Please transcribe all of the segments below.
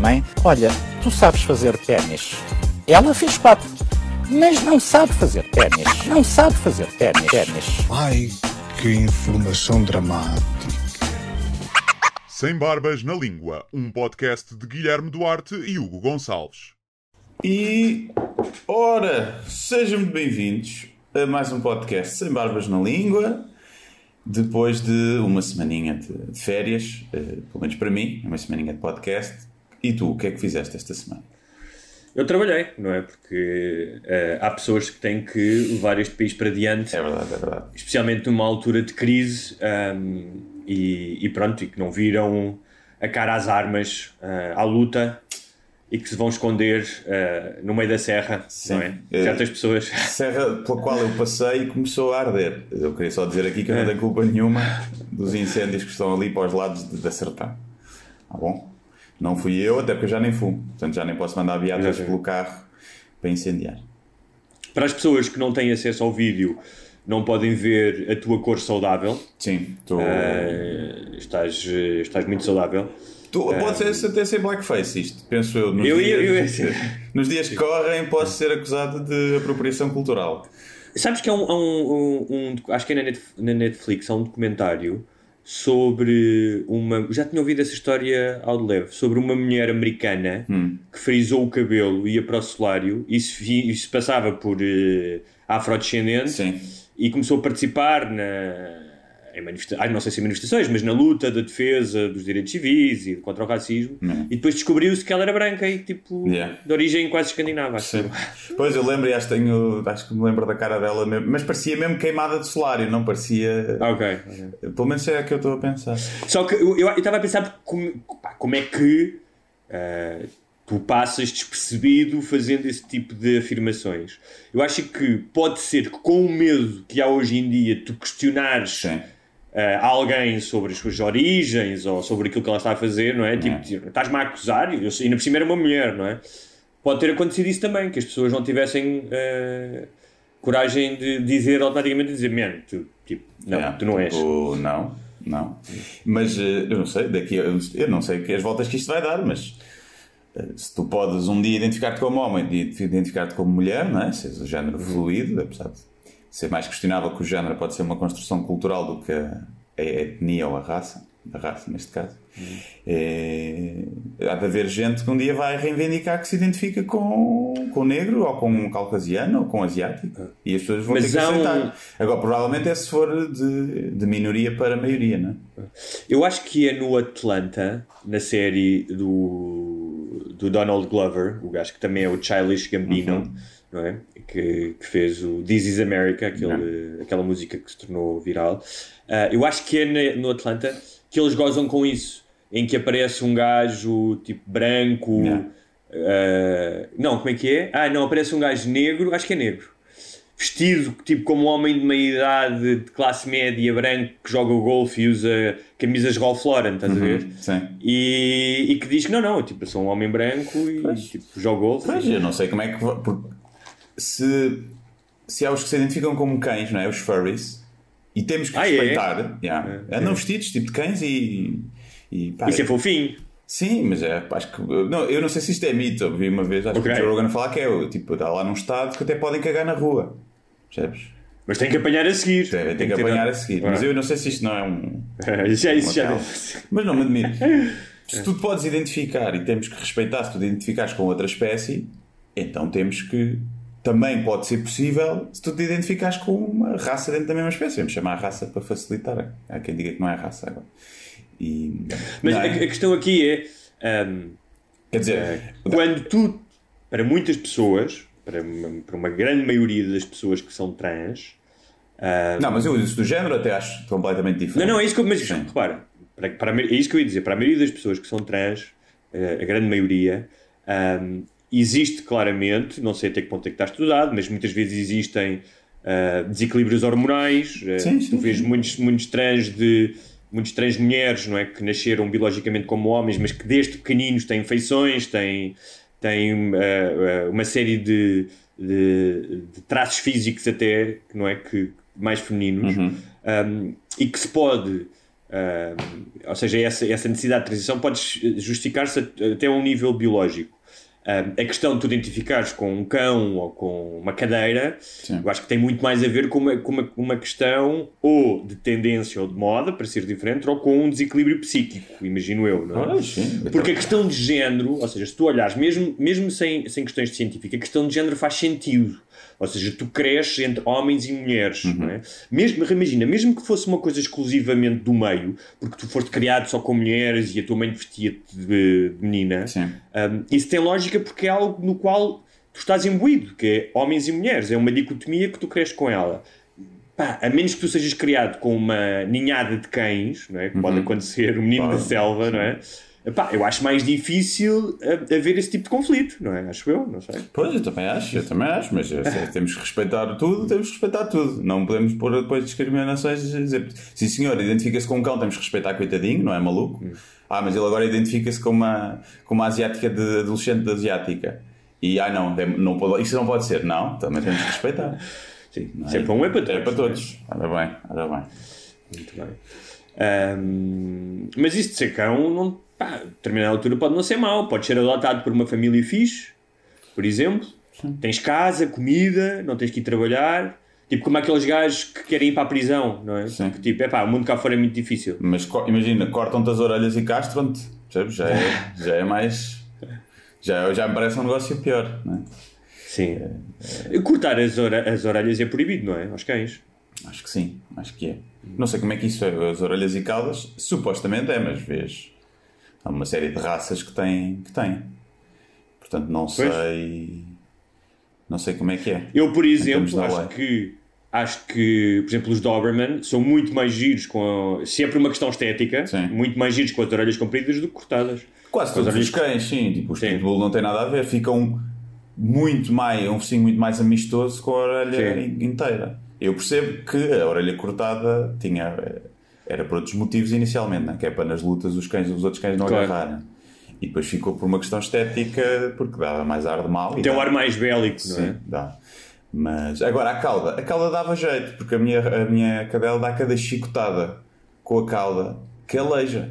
Mãe, olha, tu sabes fazer ténis. Ela fez quatro, mas não sabe fazer ténis. Não sabe fazer ténis. ténis. Ai, que informação dramática. Sem Barbas na Língua, um podcast de Guilherme Duarte e Hugo Gonçalves. E ora, sejam muito bem-vindos a mais um podcast Sem Barbas na Língua. Depois de uma semaninha de, de férias, eh, pelo menos para mim, uma semaninha de podcast. E tu, o que é que fizeste esta semana? Eu trabalhei, não é? Porque eh, há pessoas que têm que levar este país para diante, É verdade, é verdade. especialmente numa altura de crise, ahm, e, e pronto, e que não viram a cara às armas, ah, à luta, e que se vão esconder ah, no meio da serra, não é? Eh, Certas pessoas. Serra pela qual eu passei começou a arder. Eu queria só dizer aqui que eu não tenho culpa nenhuma dos incêndios que estão ali para os lados de, da Sertã. Tá bom? Não fui eu, até porque eu já nem fumo. Portanto, já nem posso mandar Exatamente. pelo carro para incendiar. Para as pessoas que não têm acesso ao vídeo, não podem ver a tua cor saudável. Sim, estou. Ah, estás, eh, estás muito saudável. Tu, pode ser até ser blackface isto, penso eu. Nos, Eu ia- dias, eu ia- nos dias que correm, posso ser acusado de apropriação cultural. Sabes que há um, há um- um- acho que é na, Net- na Netflix, há um documentário sobre uma. Já tinha ouvido essa história ao de leve, sobre uma mulher americana que frisou o cabelo, ia para o solário e se, e se passava por eh, afrodescendente Sim. e começou a participar na. Em manifesta ah, não sei se em manifestações, mas na luta da defesa dos direitos civis e contra o racismo, e depois descobriu-se que ela era branca e tipo Yeah. de origem quase escandinava. acho Sim. Pois eu lembro, e acho, que tenho, acho que me lembro da cara dela mesmo, mas parecia mesmo queimada de solário, não parecia. Ah, Ok. Pelo menos é a que eu estou a pensar. Só que eu estava a pensar como, pá, como é que ah, tu passas despercebido fazendo esse tipo de afirmações. Eu acho que pode ser que com o medo que há hoje em dia tu questionares Sim. Ah, alguém sobre as suas origens ou sobre aquilo que ela está a fazer, não é? Tipo, tipo, estás-me a acusar, e eu, ainda por cima era uma mulher, não é? Pode ter acontecido isso também, que as pessoas não tivessem ah, coragem de dizer automaticamente, dizer, man, tu, tipo, não, É, tu não és. tipo, Não, não. Mas eh, eu não sei, daqui a- eu não sei que as voltas que isto vai dar, mas se tu podes um dia identificar-te como homem e identificar-te como mulher, não é? Seres o género fluido, apesar de ser mais questionável que o género pode ser uma construção cultural do que a, a etnia ou a raça, a raça neste caso. É, há de haver gente que um dia vai reivindicar que se identifica com, com negro ou com um caucasiano ou com asiático e as pessoas vão Mas ter que há um- aceitar. Agora, provavelmente é se for de, de minoria para maioria, não é? Eu acho que é no Atlanta, na série do, do Donald Glover, o gajo que também é o Childish Gambino, não é? Que, que fez o This Is America, aquele, aquela música que se tornou viral. Ah, eu acho que é no Atlanta que eles gozam com isso, em que aparece um gajo tipo branco. Yeah. ah, não, como é que é? Ah, não, aparece um gajo negro, acho que é negro vestido tipo como um homem de meia idade, de classe média, branco, que joga o golfe e usa camisas Ralph Lauren, estás a ver? Sim. E, e que diz que não, não, tipo, eu sou um homem branco e tipo, jogo golfe. Pois, eu não sei como é que. Se, se há os que se identificam como cães, não é? Os furries, e temos que Ah, é? respeitar. yeah. É, Andam é. vestidos tipo de cães e. e pá, Isso é fofinho. Sim, mas é, acho que. Não, eu não sei se isto é mito. Eu vi uma vez, acho Ok. que o Joe Rogan a falar que é tipo, está lá num estado que até podem cagar na rua. Percebes? Mas tem que apanhar a seguir. Devem ter que ter- apanhar a seguir. Mas Ah. eu não sei se isto não é um. Já, isso já não. Mas não me admiro. Se tu te podes identificar e temos que respeitar, se tu te identificares com outra espécie, então temos que. Também pode ser possível se tu te identificares com uma raça dentro da mesma espécie. Vamos chamar a raça para facilitar. Há quem diga que não é raça agora. E, Mas é? a questão aqui é. ahm, Quer dizer, quando tu, para muitas pessoas, para uma, para uma grande maioria das pessoas que são trans, não, mas eu isso do género até acho completamente diferente. Não, não, é isso que eu. Mas Sim. repara, para, para é isso que eu ia dizer, para a maioria das pessoas que são trans, eh, a grande maioria, ahm, existe claramente, não sei até que ponto é que está estudado, mas muitas vezes existem ah, desequilíbrios hormonais. eh, Sim, sim, tu vês muitos, muitos trans de muitos trans mulheres, não é, que nasceram biologicamente como homens, mas que desde pequeninos têm feições, têm, têm ah, ah, uma série de, de, de traços físicos até, não é, que mais femininos, um, e que se pode um, ou seja, essa, essa necessidade de transição pode justificar-se até a um nível biológico. A questão de tu identificares com um cão ou com uma cadeira, eu acho que tem muito mais a ver com uma, com uma, com uma questão ou de tendência ou de moda, para ser diferente, ou com um desequilíbrio psíquico, imagino eu, não é? Sim. Porque a questão de género, ou seja, se tu olhares, mesmo, mesmo sem, sem questões científicas, a questão de género faz sentido. Ou seja, tu cresces entre homens e mulheres, não é? Mesmo, imagina, mesmo que fosse uma coisa exclusivamente do meio, porque tu foste criado só com mulheres e a tua mãe vestia-te de, de menina, um, isso tem lógica porque é algo no qual tu estás imbuído, que é homens e mulheres, é uma dicotomia que tu cresces com ela. Pá, a menos que tu sejas criado com uma ninhada de cães, não é? que pode acontecer, o menino da selva, não é? Epá, eu acho mais difícil a- haver esse tipo de conflito, não é? Acho eu, não sei. Pois, eu também acho, eu também acho, mas eu sei, temos que respeitar tudo, temos que respeitar tudo. Não podemos pôr depois discriminações e dizer, sim senhor, identifica-se com um cão, temos que respeitar coitadinho, não é maluco? Ah, mas ele agora identifica-se com uma, com uma asiática de adolescente de asiática. E, ah não, não pode, isso não pode ser. Não, também temos que respeitar. Sim, é para um é para todos. É para é? todos. Ora bem, ora bem. Muito bem. Ahm, mas isso de ser cão, não, pá, a determinada altura pode não ser mau. Pode ser adotado por uma família fixe, por exemplo. Tens casa, comida, não tens que ir trabalhar. Tipo como aqueles gajos que querem ir para a prisão, não é? Que tipo, é pá, o mundo cá fora é muito difícil. Mas imagina, cortam-te as orelhas e castram-te. Já é, já é mais. Já, já me parece um negócio pior, não é? Sim. Cortar as, as orelhas é proibido, não é? Aos cães. Acho que sim, acho que é. Não sei como é que isso é, as orelhas e caudas, supostamente é, mas vês. Há uma série de raças que têm. Que têm. Portanto, não sei. Não sei como é que é. Eu, por exemplo, acho que, acho que, por exemplo, os Doberman são muito mais giros com a, se por uma questão estética, muito mais giros com as orelhas compridas do que cortadas. Quase todos os cães, sim. Tipo, os pitbull não tem nada a ver. Ficam muito mais, um focinho muito mais amistoso com a orelha Sim. in- inteira. Eu percebo que a orelha cortada tinha, era por outros motivos inicialmente, né? que é para nas lutas os, cães, os outros cães não Claro. agarrarem. E depois ficou por uma questão estética, porque dava mais ar de mal. Tem um dá. ar mais bélico, não Sim, é? dá. Mas agora a cauda, a cauda dava jeito, porque a minha, a minha cadela dá cada chicotada com a cauda que aleija.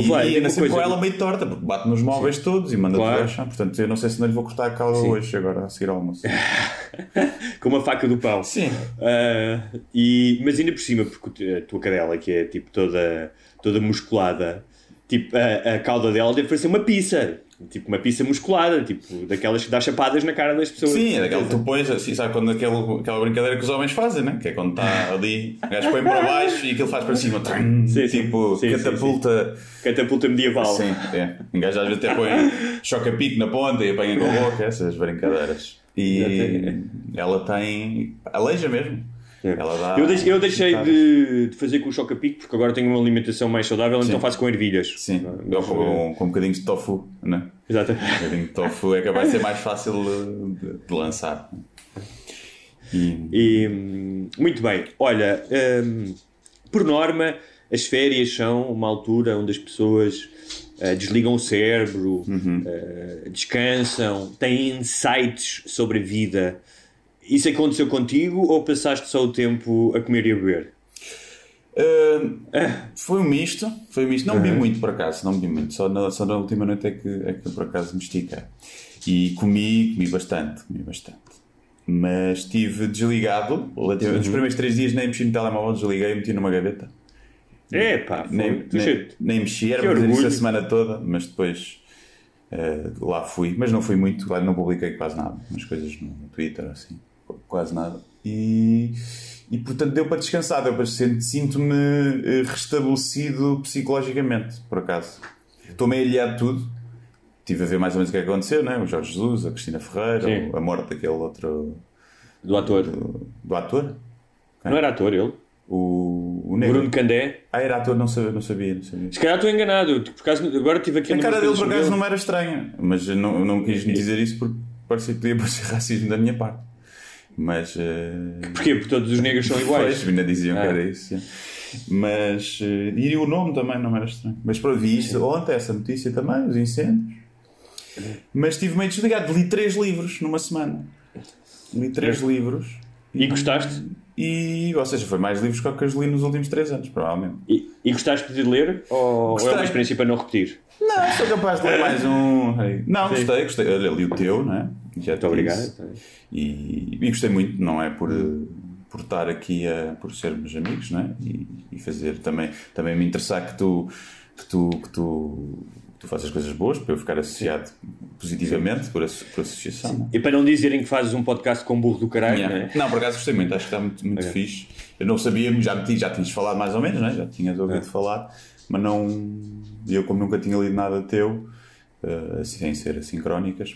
E, e uma sempre com ela meio torta, porque bate nos móveis todos e manda Claro. tudo. Portanto, eu não sei se não lhe vou cortar a cauda Sim. hoje, agora a seguir ao almoço. Com uma faca do pau. Sim. Ah, e, mas ainda por cima, porque a tua cadela, que é tipo toda, toda musculada, tipo, a, a cauda dela deve parecer uma pizza. Tipo, uma pizza musculada, tipo, daquelas que dá chapadas na cara das pessoas. Sim, é daquela que tu pões assim, sabe quando aquele, aquela brincadeira que os homens fazem, né? Que é quando está ali, o gajo põe para baixo e aquilo faz para cima, trum, Sim, tipo Sim, sim, catapulta. Catapulta medieval. Sim, é. Um gajo às vezes até põe choca-pique na ponta e apanha com a boca, essas brincadeiras. E ela tem. aleija mesmo. Eu, deixei, eu deixei de, de fazer com o choca-pique porque agora tenho uma alimentação mais saudável, então Sim. faço com ervilhas. Sim, ou com, com um bocadinho de tofu, né? Exato. Um bocadinho de tofu é capaz de ser mais fácil de, de lançar. E, E, muito bem, olha, hum, por norma, as férias são uma altura onde as pessoas ah, desligam o cérebro, ah, descansam, têm insights sobre a vida. Isso aconteceu contigo ou passaste só o tempo a comer e a beber? Uh, foi um misto, foi um misto. Não bebi Uhum. muito por acaso, não bebi muito. Só na, só na última noite é que, é que por acaso me estiquei. E comi, comi bastante, comi bastante. Mas estive desligado. relativamente- Nos Uhum. primeiros três dias nem mexi no telemóvel, desliguei e meti numa gaveta. É pá, nem, nem, nem mexi, era fazer isso a semana toda, mas depois uh, lá fui. Mas não fui muito, claro, não publiquei quase nada. Umas coisas no, no Twitter, assim, quase nada. E, e portanto deu para descansar, deu para sentir- sinto-me eh, restabelecido psicologicamente, por acaso. Estou meio alheado de tudo. Estive a ver mais ou menos o que é que aconteceu, né? o Jorge Jesus, a Cristina Ferreira, Sim. a morte daquele outro. Do ator. Do, do ator? Não era ator ele? O, o negro. Bruno Candé. Ah, era ator, não sabia, não sabia. Não sabia. Se calhar estou enganado. Por acaso, agora tive aqui A cara dele, por acaso, não era estranha, mas não, não quis dizer isso porque parecia que podia parecer racismo da minha parte. Mas. eh, Porquê? Porque todos os negros são Pois, iguais. ainda diziam Ah. que era isso. sim. Mas. eh, E o nome também não era estranho. Mas pronto, vi isto ontem, essa notícia também, os incêndios. Mas estive meio desligado. Li três livros numa semana. Li três livros. E gostaste? E, ou seja, foi mais livros que o que eu li nos últimos três anos, provavelmente. E, e gostaste de ler? Ou, ou é uma experiência para não repetir? Não, sou capaz de ler mais um. Não, Sim. gostei, gostei. Olha, li o teu, não é? Já Muito te obrigado. disse. E, e gostei muito, não é? Por, por estar aqui, a, por sermos amigos, não é? E, e fazer também, também me interessar que tu, que tu, que tu, tu faças coisas boas para eu ficar associado positivamente por, asso- por associação. é? E para não dizerem que fazes um podcast com burro do caralho, Yeah. não é? Não, por acaso gostei muito, acho que está muito, muito Ok. fixe. Eu não sabia, já, já tinhas falado mais ou menos, não é? já tinhas ouvido É. falar, mas não. Eu, como nunca tinha lido nada teu, assim, sem ser assim crónicas,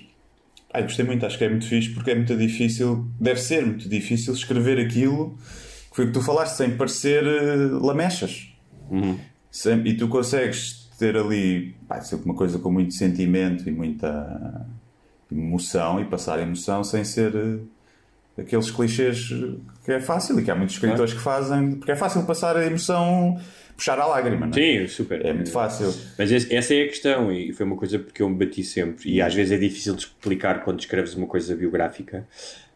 ai, gostei muito, acho que é muito fixe porque é muito difícil, deve ser muito difícil escrever aquilo que foi o que tu falaste, sem parecer eh, lamechas. Sem- e tu consegues ter ali pá, uma coisa com muito sentimento e muita emoção e passar emoção sem ser eh, aqueles clichês que é fácil e que há muitos escritores que fazem, porque é fácil passar a emoção, puxar a lágrima, não é? Sim, super. É muito fácil. Mas esse- essa é a questão, e foi uma coisa porque eu me bati sempre, e às vezes é difícil de explicar quando escreves uma coisa biográfica.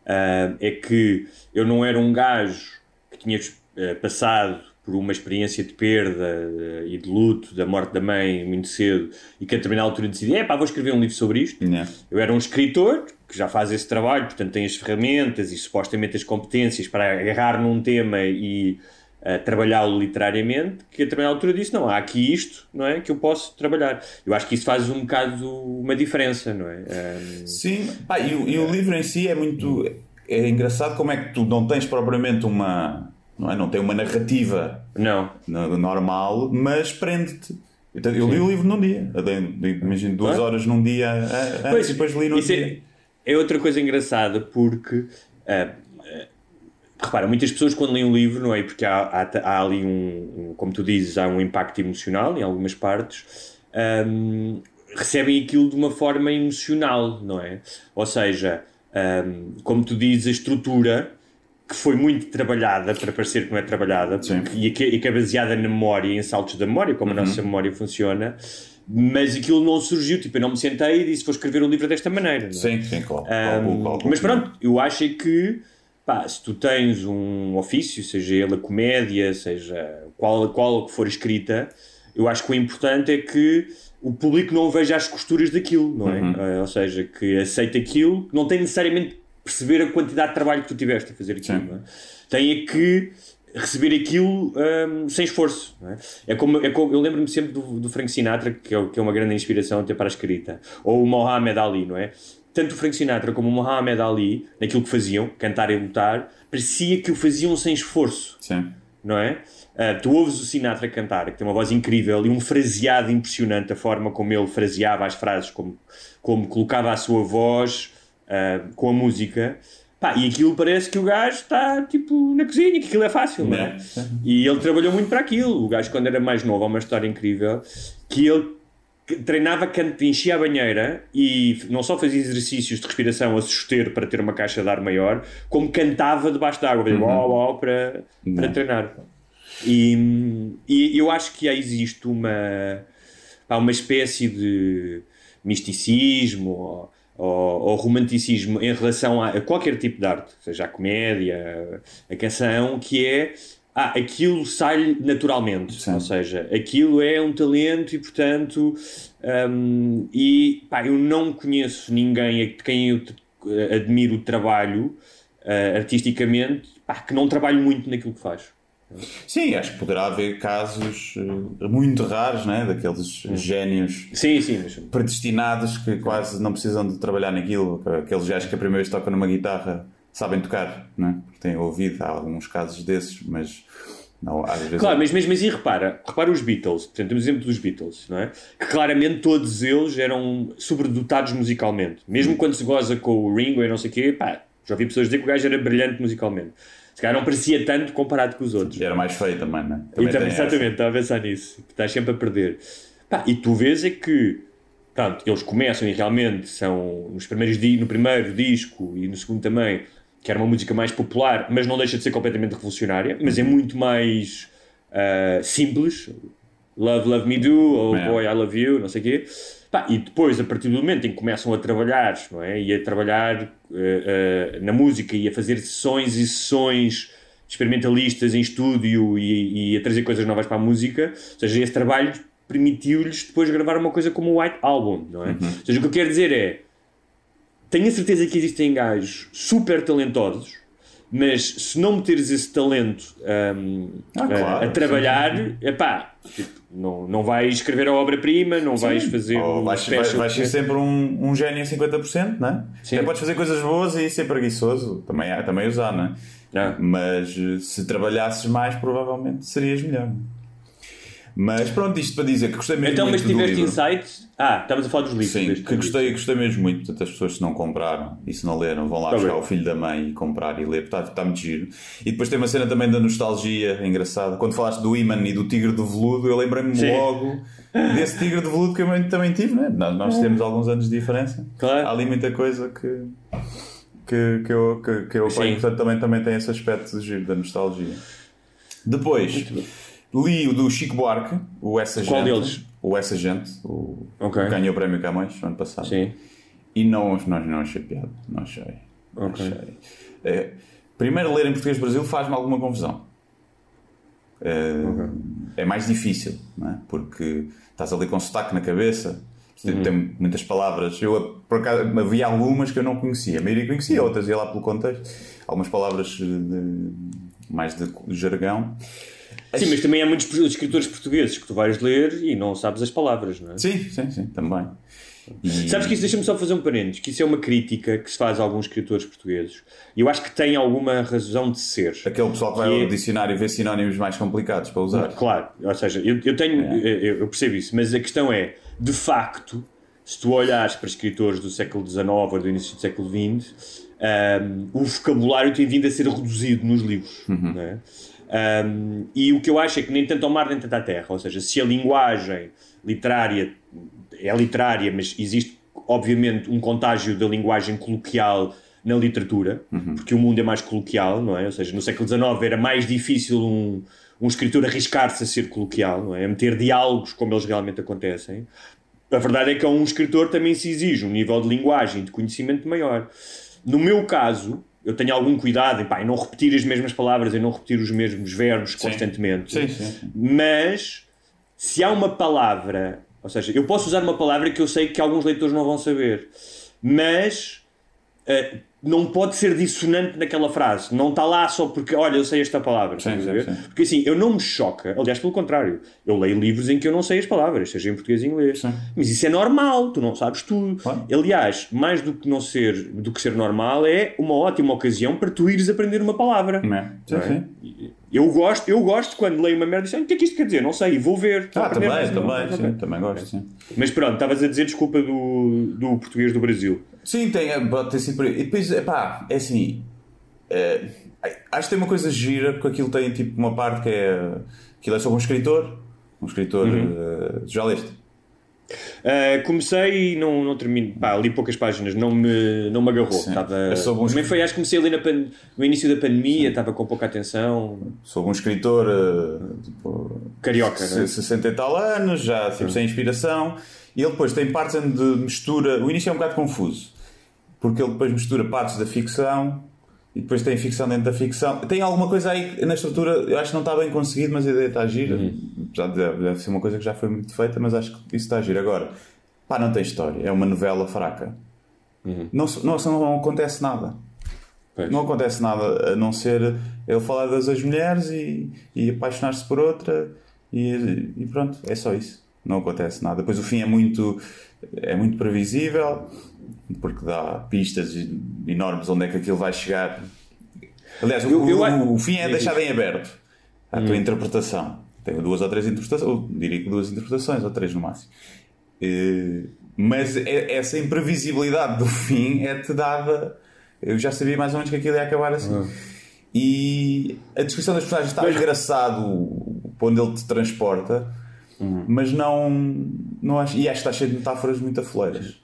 ah, é que eu não era um gajo que tinha eh, passado por uma experiência de perda eh, e de luto da morte da mãe muito cedo e que a determinada altura decidi, é pá, vou escrever um livro sobre isto. Yeah. Eu era um escritor que já faz esse trabalho, portanto tem as ferramentas e supostamente as competências para agarrar num tema e uh, trabalhá-lo literariamente, que a determinada altura disse, não, há aqui isto, não é, que eu posso trabalhar. Eu acho que isso faz um bocado uma diferença, não é? Um, Sim, pá, e, o, e o livro em si é muito. É engraçado como é que tu não tens propriamente uma. Não, é? não tem uma narrativa não. no- normal, mas prende-te. Então, Eu li o livro num dia. Eu Imagino duas Claro. horas num dia a- a- Pois, e depois li no isso dia. é, é outra coisa engraçada porque ah, ah, repara, muitas pessoas quando leem um livro, não é? Porque há, há, há ali um, um- como tu dizes, há um impacto emocional em algumas partes, ahm, recebem aquilo de uma forma emocional, não é? Ou seja, ahm, como tu dizes, a estrutura que foi muito trabalhada para parecer que não é trabalhada e que, e que é baseada na memória, em saltos da memória, como a nossa memória funciona, mas aquilo não surgiu, tipo, eu não me sentei e disse vou escrever um livro desta maneira. não é? Sim, sim, claro. Um, mas pronto, eu acho é que pá, se tu tens um ofício, seja ele a comédia, seja qual, qual que for escrita, eu acho que o importante é que o público não veja as costuras daquilo, não é? Uhum. Eh, ou seja, que aceite aquilo, não tem necessariamente perceber a quantidade de trabalho que tu tiveste a fazer aquilo, Sim. não é? Tem que receber aquilo hum, sem esforço. não é? É como, é como- eu lembro-me sempre do, do Frank Sinatra, que é, que é uma grande inspiração até para a escrita, ou o Mohamed Ali, não é? Tanto o Frank Sinatra como o Mohamed Ali, naquilo que faziam, cantar e lutar, parecia que o faziam sem esforço, Sim. não é? Ah, tu ouves o Sinatra cantar, que tem uma voz incrível e um fraseado impressionante, a forma como ele fraseava as frases, como, como colocava a sua voz ah, com a música. Pá, e aquilo parece que o gajo está tipo na cozinha, que aquilo é fácil, não é? É. E ele trabalhou muito para aquilo. O gajo, quando era mais novo, há uma história incrível que ele treinava canto, enchia a banheira e não só fazia exercícios de respiração a suster para ter uma caixa de ar maior, como cantava debaixo d'água, uhum. uau, uau, para, para treinar. E, e eu acho que existe uma, uma espécie de misticismo ou, ou, ou romanticismo em relação a, a qualquer tipo de arte, seja a comédia, a canção, que é ah, aquilo sai naturalmente, Sim. ou seja, aquilo é um talento e portanto hum, e pá, eu não conheço ninguém de quem eu admiro o trabalho ah, artisticamente pá, que não trabalhe muito naquilo que faz. Sim, acho que poderá haver casos eh, muito raros, né? daqueles génios Sim, sim, mas predestinados que quase não precisam de trabalhar naquilo. Aqueles gajos que a primeira vez tocam numa guitarra sabem tocar, né? porque têm ouvido. Há alguns casos desses, mas não, às vezes. Claro, mas mesmo assim, repara, repara os Beatles, portanto, temos o exemplo dos Beatles, não é? Que claramente todos eles eram sobredotados musicalmente. Mesmo quando se goza com o Ringo e não sei o quê, pá, já ouvi pessoas dizer que o gajo era brilhante musicalmente. se calhar não parecia tanto comparado com os outros. E era mais feio também, não é? Também exatamente, estava a pensar nisso. Estás sempre a perder. Pá, e tu vês é que pronto, eles começam e realmente são nos primeiros no primeiro disco e no segundo também, que era uma música mais popular, mas não deixa de ser completamente revolucionária, mas é Uhum. muito mais ah, simples. Love, Love Me Do, ou É. Boy, I Love You, não sei o quê. E depois, a partir do momento em que começam a trabalhar, não é? E a trabalhar eh, eh, na música e a fazer sessões e sessões experimentalistas em estúdio e, e a trazer coisas novas para a música, ou seja, esse trabalho permitiu-lhes depois gravar uma coisa como o White Album, não é? Uhum. Ou seja, o que eu quero dizer é, tenho a certeza que existem gajos super talentosos, mas se não meteres esse talento hum, Ah, a- claro, a trabalhar, epá, tipo, não, não vais escrever a obra-prima, não vais fazer Ou um vais, special vais, vais ser sempre um, um gênio em 50%, não é? Sim. Até podes fazer coisas boas e ser preguiçoso, também, também usar, não é? Ah. Mas eh, se trabalhasses mais, provavelmente serias melhor. Mas pronto, isto para dizer que gostei mesmo Então, mas muito do tiveste livro. insights? Ah, estamos a falar dos livros. Sim, que gostei, gostei mesmo muito. Portanto, as pessoas se não compraram e se não leram, vão lá Tá buscar bem. o filho da mãe e comprar e ler, porque está, está muito giro. E depois tem uma cena também da nostalgia engraçada. Quando falaste do Iman e do Tigre do Veludo, eu lembrei-me logo desse Tigre do Veludo que eu também tive, né? Nós, nós temos alguns anos de diferença. Claro. Há ali muita coisa que. Que, que eu, que, que eu apanho, portanto também, também tem esse aspecto de giro da nostalgia. Depois, li o do Chico Buarque, o Essa Gente. Qual deles? O Essa Gente, o Ok. que ganhou o prémio Camões no ano passado. Sim. E não, não, não achei piada. Não achei. Não Ok. achei. É, primeiro, ler em português Brasil faz-me alguma confusão. É, é mais difícil, é? Porque estás ali com sotaque na cabeça, tem, tem muitas palavras. Eu, por acaso, havia algumas que eu não conhecia. A maioria conhecia, outras ia lá pelo contexto. Algumas palavras de- mais de jargão. Sim, mas também há muitos escritores portugueses que tu vais ler e não sabes as palavras, não é? Sim, sim, sim, também. E- Sabes que isso, deixa-me só fazer um parênteses, que isso é uma crítica que se faz a alguns escritores portugueses. E eu acho que tem alguma razão de ser. Aquele pessoal que vai Que é- ao dicionário vê sinónimos mais complicados para usar. Claro, ou seja, eu, eu tenho, eu, eu percebo isso, mas a questão é, de facto, se tu olhares para escritores do século XIX ou do início do século XX, ahm, o vocabulário tem vindo a ser reduzido nos livros. não é? Ahm, e o que eu acho é que nem tanto ao mar nem tanto à terra, ou seja, se a linguagem literária é literária, mas existe obviamente um contágio da linguagem coloquial na literatura, porque o mundo é mais coloquial, não é? Ou seja, no século XIX era mais difícil um, um escritor arriscar-se a ser coloquial, não é? A meter diálogos como eles realmente acontecem. A verdade é que a um escritor também se exige um nível de linguagem, de conhecimento maior. No meu caso, eu tenho algum cuidado em, pá, em não repetir as mesmas palavras, em não repetir os mesmos verbos constantemente. Sim, sim, sim. Mas se há uma palavra, ou seja, eu posso usar uma palavra que eu sei que alguns leitores não vão saber, mas eh, não pode ser dissonante naquela frase. Não está lá só porque, olha, eu sei esta palavra. Sim, sim, sim. Porque assim, eu não me choca, aliás, pelo contrário, eu leio livros em que eu não sei as palavras, seja em português ou em inglês. Mas isso é normal, tu não sabes tudo. Claro. Aliás, mais do que não ser, do que ser normal, é uma ótima ocasião para tu ires aprender uma palavra. Não é? Sim, Não é? sim. Eu gosto, eu gosto quando leio uma merda e digo, o que é que isto quer dizer? Não sei, vou ver. Ah, também, não- também, não- sim, também gosto, sim. Mas pronto, estavas a dizer desculpa do, do português do Brasil. Sim, tem, é, ter sido por aí. E depois, epá, é assim. é, acho que tem uma coisa gira, porque aquilo tem tipo uma parte que é. Aquilo é sobre um escritor. Um escritor. Uhum. eh, já leste? Uh, comecei e não, não termino. Pá, li poucas páginas, não me, não me agarrou. Sim. Estava, também foi, acho que comecei ali pan- no início da pandemia, estava com pouca atenção. Sobre um escritor. eh, tipo, Carioca, é? se- 60 e tal anos, já tipo, sem inspiração. E ele depois tem partes onde mistura. O início é um bocado confuso. Porque ele depois mistura partes da ficção e depois tem ficção dentro da ficção. Tem alguma coisa aí na estrutura, eu acho que não está bem conseguido, mas a ideia está gira. Apesar de deve, ser uma coisa que já foi muito feita, mas acho que isso está gira. Agora, pá, não tem história. É uma novela fraca. Não, se- não, se- não acontece nada. Pois. Não acontece nada a não ser ele falar das ex-mulheres e, e apaixonar-se por outra e, e pronto, é só isso. Não acontece nada. Depois o fim é muito, é muito previsível porque dá pistas enormes onde é que aquilo vai chegar. Aliás, o, Eu- eu o- acho- o fim é deixado em aberto à tua interpretação. Tem duas ou três interpretações, ou diria que duas interpretações, ou três no máximo. Eh, mas é- essa imprevisibilidade do fim é-te dada. Eu já sabia mais ou menos que aquilo ia acabar assim. E a descrição das personagens está engraçado para onde ele te transporta, mas não, não acho, e acho que está cheio de metáforas muito afoleiras.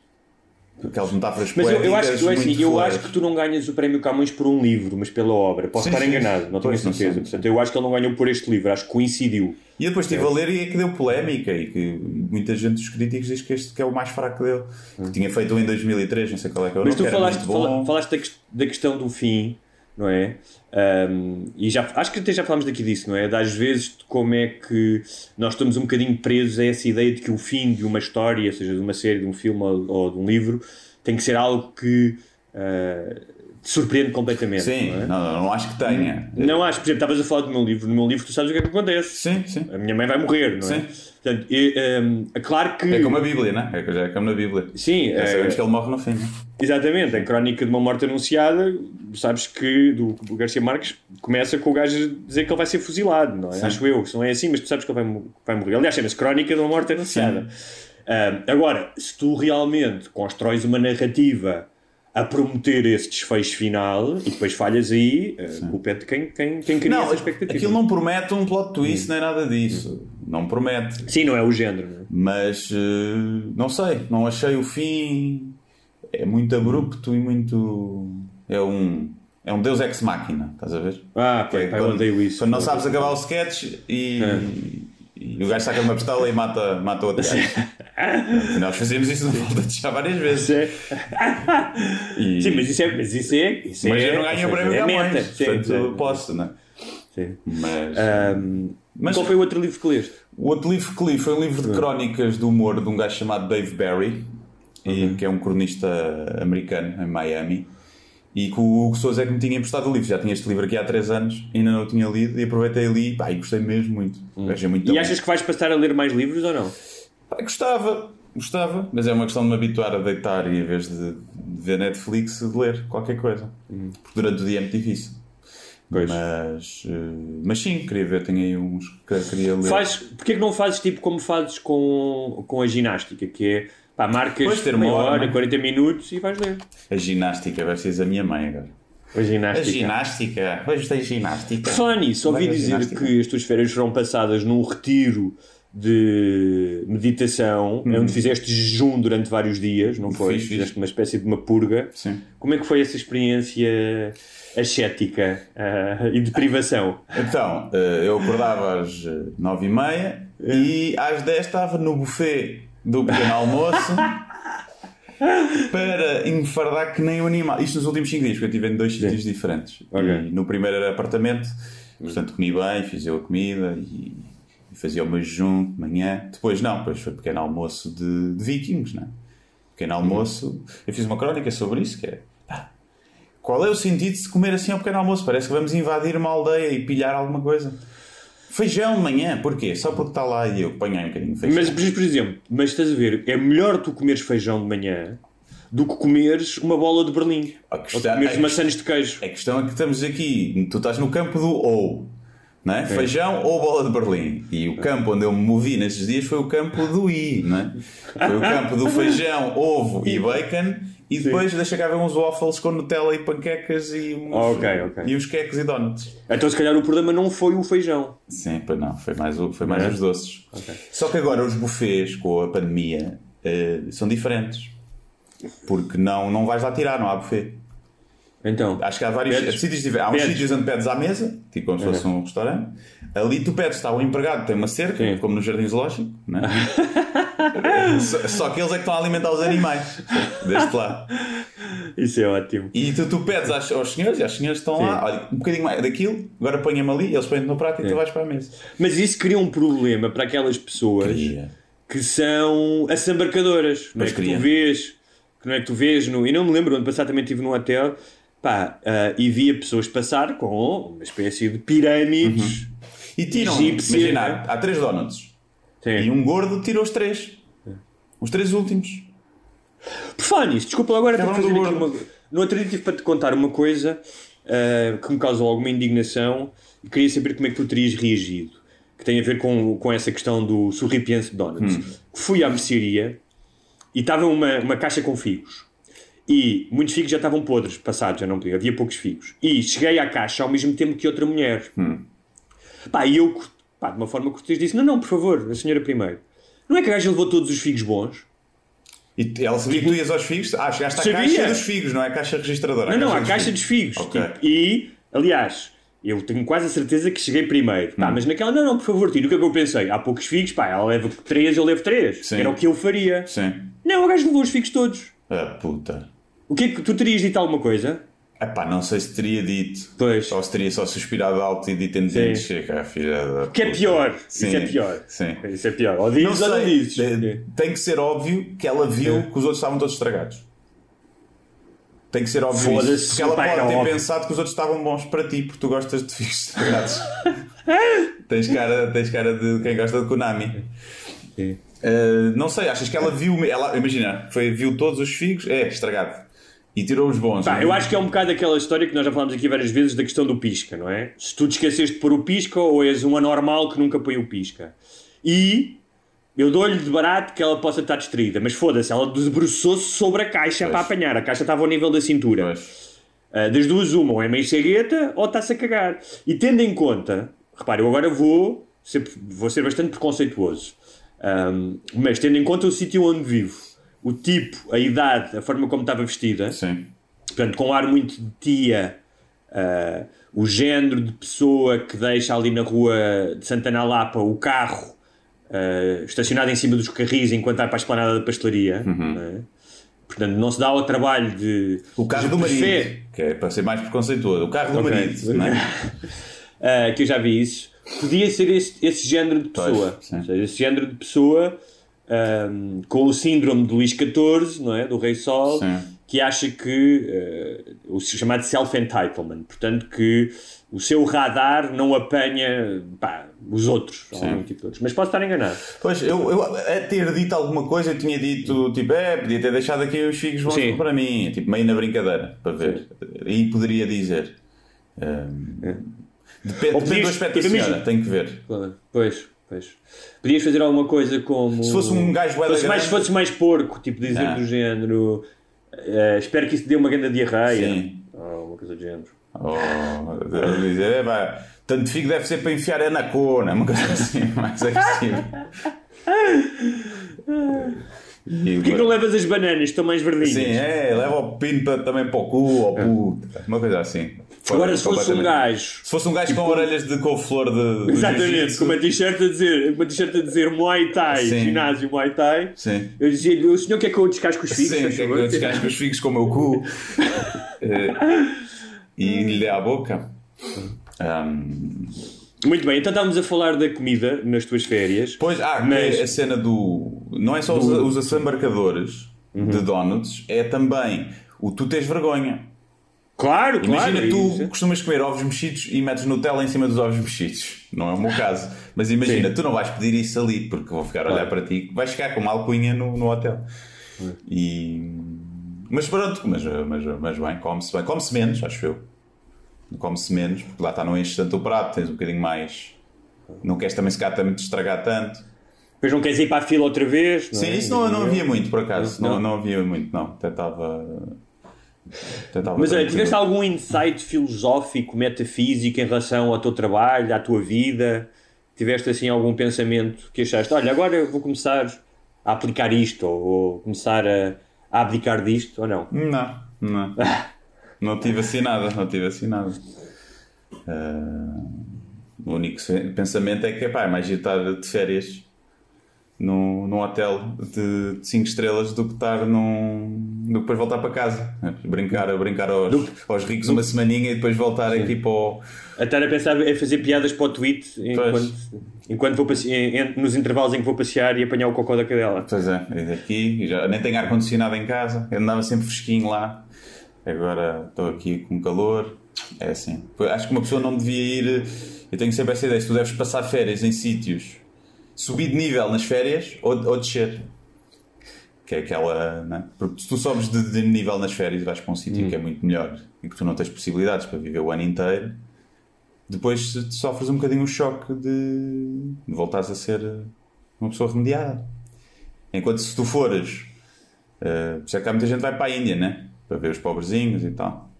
Aquelas metáforas Mas eu, eu acho, poéticas eu, assim, muito eu acho que tu não ganhas o prémio Camões por um livro, mas pela obra. Posso Sim, estar sim. enganado, não tenho não certeza. Portanto, eu acho que ele não ganhou por este livro, acho que coincidiu. E depois estive a ler e é que deu polémica e que muita gente dos críticos diz que este que é o mais fraco dele. Que tinha feito um em 2003, não sei qual é que é o Mas tu que falaste, fala- falaste da questão do fim, não é? Ahm, e já, acho que até já falámos daqui disso, não é? Das vezes como é que nós estamos um bocadinho presos a essa ideia de que o fim de uma história, seja de uma série, de um filme ou, ou de um livro, tem que ser algo que te surpreende completamente. Sim, não, é? não, não, acho que tenha. Não acho, por exemplo, estavas a falar do meu livro. No meu livro, tu sabes o que é que acontece. Sim, sim. A minha mãe vai morrer, não é? Sim. Portanto, ahm, é claro que. É como a Bíblia, não é? É é como na Bíblia. Sim, Já é- sabemos que ele morre no fim. não é? Exatamente, a crónica de uma morte anunciada, sabes que do, Garcia Marques começa com o gajo a dizer que ele vai ser fuzilado, não é? Acho eu, se não é assim, mas tu sabes que ele vai, vai morrer. Aliás, chama-se Crónica de uma morte anunciada. Ah, agora, se tu realmente constróis uma narrativa a prometer esse desfecho final e depois falhas aí, a culpa é de quem, quem, quem cria Não, essa expectativa. aquilo não promete um plot twist nem nada disso. Não promete. Sim, não é o género, não é? Mas eh, não sei, não achei o fim. É muito abrupto e muito. É um. É um Deus ex machina, estás a ver? Ah, Que é pá, eu quando- odeio isso. Quando não sabes acabar o sketch e, e o gajo saca uma pistola e mata, mata outro gajo. Nós fazemos isso no Volta de já várias vezes. E- Sim, mas isso é. Mas, isso é, isso mas é, eu não ganho o prémio é meta. Sim, portanto sim. posso, não é? Sim. Mas, Ahm, mas Qual foi o outro livro que leste? o outro livro que li foi um livro de crónicas de humor de um gajo chamado Dave Barry, e, que é um cronista americano em Miami. E que o Hugo Souza é que me tinha emprestado o livro. Já tinha este livro aqui há 3 anos, ainda não o tinha lido e aproveitei e li. Pá, e gostei mesmo muito. É muito E bom. achas que vais passar a ler mais livros ou não? Pá, gostava, gostava, mas é uma questão de me habituar a deitar e em vez de, de ver Netflix, de ler qualquer coisa. Porque durante o dia é muito difícil. Pois. Mas, eh, mas sim, queria ver, tenho aí uns que queria ler. Faz, porque é que não fazes tipo como fazes com, com a ginástica, que é pá, marcas Pois, ter uma hora, hora, não é? 40 minutos e vais ler. A ginástica, vai ser a minha mãe agora. A A ginástica. ginástica, hoje tem ginástica. Nisso, ouvi dizer ginástica. que as tuas férias foram passadas num retiro de meditação, onde fizeste jejum durante vários dias, não foi? Uhum. Fiz, fiz. Fizeste uma espécie de uma purga. Sim. Como é que foi essa experiência ascética ah, e de privação? Então, eh, eu acordava às nove e meia e às 10 estava no buffet do pequeno almoço para enfardar que nem um animal. Isto nos últimos 5 dias, porque eu estive em dois sítios diferentes. Ok. E no primeiro era apartamento, portanto comi bem, fiz eu a comida e, e fazia o meu jejum de manhã. Depois não, depois foi pequeno almoço de, de vikings, não é? Pequeno almoço. Eu fiz uma crónica sobre isso, que é... Qual é o sentido de se comer assim ao pequeno almoço? Parece que vamos invadir uma aldeia e pilhar alguma coisa. Feijão de manhã, porquê? Só porque está lá e eu apanhei um bocadinho de feijão. Mas, por exemplo, mas estás a ver, é melhor tu comeres feijão de manhã do que comeres uma bola de Berlim. A Ou questão- comeres a- maçãs de queijo. A questão é que estamos aqui, tu estás no campo do ou, não é? Feijão ou bola de Berlim. E o campo onde eu me movi nesses dias foi o campo do i, não é? Foi o campo do feijão, ovo e bacon. E depois deixa cá ver uns waffles com Nutella e panquecas e uns, Ok, ok. e uns queques e donuts. Então, se calhar, o problema não foi o feijão. Sim, pois não, foi mais, o- foi mais É? os doces. Só que agora os buffets com a pandemia eh, são diferentes. Porque não, não vais lá tirar, não há buffet. Então, Acho que há vários sítios. Há uns sítios onde pedes à mesa, tipo como se fosse um restaurante. Ali tu pedes, está o empregado, tem uma cerca, Sim. como no jardim zoológico, né? só, só que eles é que estão a alimentar os animais, deste lado. isso é ótimo. E tu, tu pedes aos, aos senhores, e as senhores estão lá, olha, um bocadinho mais daquilo, agora põe-me ali, eles põem-te no prato e tu vais para a mesa. Mas isso cria um problema para aquelas pessoas Cria. que são assambarcadoras. Não é que tu vês, que não é que tu vês no. E não me lembro, ano passado também estive num hotel pá, ah, e via pessoas passar com uma espécie de pirâmides. E tiram, Egípcia, imagina, né? há, três donuts. Sim. E um gordo tira os três. Os três últimos. Por falar nisso, desculpa agora um fazer aqui uma... No outro dia tive para te contar uma coisa ah, que me causou alguma indignação e queria saber como é que tu terias reagido. Que tem a ver com, com essa questão do sorripiense de donuts. Hum. Fui à mercearia e estava uma, uma caixa com figos. E muitos figos já estavam podres, passados, já não podia, havia poucos figos. E cheguei à caixa ao mesmo tempo que outra mulher. Pá, e eu, pá, de uma forma cortês, disse: Não, não, por favor, a senhora primeiro. Não é que a gaja levou todos os figos bons? E ela sabia que tu ias aos figos? Ah, chegaste à Sabia. caixa dos figos, não é a caixa registradora. Não, não, a dos caixa dos figos. Ok. Tipo, e, aliás, eu tenho quase a certeza que cheguei primeiro. Hum. Pá, mas naquela, não, não, por favor, tira. O que é que eu pensei? Há poucos figos, pá, ela leva três, eu levo três. Sim. Era o que eu faria. Sim. Não, a gaja levou os figos todos. Ah, puta. O que é que tu terias dito alguma coisa? Epá, não sei se teria dito. Pois. Ou se teria só suspirado alto e dito em dentes, chega, filha da. Que é puta." pior. Sim. Isso é pior. Sim. Isso é pior. Ou dizes ou não sei. dizes. Tem que ser óbvio que ela viu que os outros estavam todos estragados. Tem que ser óbvio Foda-se, isso. Porque ela pode era ter óbvio. pensado que os outros estavam bons para ti, porque tu gostas de figos estragados. tens, cara, tens cara de quem gosta de Konami. Sim. Uh, não sei, achas que ela viu. Ela, imagina, foi, viu todos os figos, é, estragado. E tirou os bons. Pá, eu acho que é um bocado aquela história que nós já falámos aqui várias vezes da questão do pisca, não é? Se tu te esqueceste de pôr o pisca ou és um anormal que nunca põe o pisca. E eu dou-lhe de barato que ela possa estar distraída, mas foda-se, ela debruçou-se sobre a caixa Pois. para apanhar. A caixa estava ao nível da cintura. Pois. Ah, das duas, uma, ou é meio cegueta ou está-se a cagar. E tendo em conta, repare, eu agora vou ser, vou ser bastante preconceituoso, Ahm, mas tendo em conta o sítio onde vivo, o tipo, a idade, a forma como estava vestida, Sim. portanto, com um ar muito de tia, ah, o género de pessoa que deixa ali na rua de Santana Lapa o carro ah, estacionado em cima dos carris enquanto vai para a esplanada da pastelaria. não é? Portanto, não se dá ao trabalho de. O carro de do marido, que é para ser mais preconceituoso. O carro do Ok. marido, não é? ah, que eu já vi isso, podia ser esse, esse género de Pois, pessoa. Ou seja, esse género de pessoa ahm, com o síndrome de Luís XIV, não é? do Rei Sol, Sim. que acha que ah, o chamado self-entitlement, portanto, que o seu radar não apanha pá, os outros, tipo outros. Mas posso estar enganado. Pois, eu, eu a ter dito alguma coisa, eu tinha dito, tipo, é, podia ter deixado aqui os figos bons Sim. para mim, tipo, meio na brincadeira, para ver. E poderia dizer. Hum, Depende, Ou depende do aspecto da tipo, senhora, tem que ver. Pois, pois. Podias fazer alguma coisa como. Se fosse um gajo fosse mais, grande- fosse mais porco, tipo dizer Ah. do género. eh, espero que isso te dê uma grande diarreia. Sim. Ou uma coisa do género. Oh, dizer, é, pá, tanto figo deve ser para enfiar é na cona, uma coisa assim, mais agressiva. E Porquê que não levas as bananas? Estão mais verdinhas. Sim, é, leva o pino para- também para o cu, ao puta, uma coisa assim. Agora, se fosse um gajo. Se fosse um gajo com orelhas de couve-flor de, de Exatamente, com uma t-shirt a dizer, uma t-shirt a dizer Muay Thai, Sim. ginásio Muay Thai. Sim. Eu dizia-lhe, o senhor quer que eu descasque os figos? Sim, faz que é que favor?" eu descasco os figos com o meu cu Eh, e lhe dê à boca. Muito bem, então estávamos a falar da comida nas tuas férias. Pois, ah, Mas- a cena do. Não é só os, os assambarcadores Uhum. de donuts, é também o tu tens vergonha. Claro, claro. Imagina, tu costumas comer ovos mexidos e metes Nutella em cima dos ovos mexidos. Não é o meu caso. Mas imagina, Sim. tu não vais pedir isso ali, porque vou ficar a olhar para ti, vais ficar com uma alcunha no, no hotel. E... Mas pronto, mas, mas, mas bem, come-se bem. Come-se menos, acho eu. Come-se menos, porque lá está, não enches tanto o prato, tens um bocadinho mais. Não queres também se também te estragar tanto. Depois não queres ir para a fila outra vez? Sim, é? isso não, não havia muito, por acaso. Não, Não. não havia muito, não. Até estava. Mas olha, tiveste algum insight filosófico, metafísico em relação ao teu trabalho, à tua vida? Tiveste assim algum pensamento que achaste, olha, agora eu vou começar a aplicar isto, ou vou começar a, a abdicar disto, ou não? Não, não. Não tive assim nada, não tive assim nada. Ah, o único pensamento é que epá, é mais giro estar de férias num, num hotel de 5 estrelas do que estar num. do que depois voltar para casa. Brincar, brincar aos, aos ricos uma semaninha e depois voltar aqui para o. A estar a pensar em fazer piadas para o tweet enquanto, enquanto vou passe- em- em- nos intervalos em que vou passear e apanhar o cocó da cadela. Pois é, e daqui, e já nem tenho ar-condicionado em casa, eu andava sempre fresquinho lá, agora estou aqui com calor, é assim. Acho que uma pessoa não devia ir, eu tenho sempre essa ideia, se tu deves passar férias em sítios, subir de nível nas férias ou, ou descer. Que é aquela, né? Porque se tu sobes de, de nível nas férias vais para um sítio que é muito melhor e que tu não tens possibilidades para viver o ano inteiro, depois sofres um bocadinho o choque de, de voltares a ser uma pessoa remediada. Enquanto se tu fores, uh, por isso é que há muita gente que vai para a Índia, né? para ver os pobrezinhos e tal,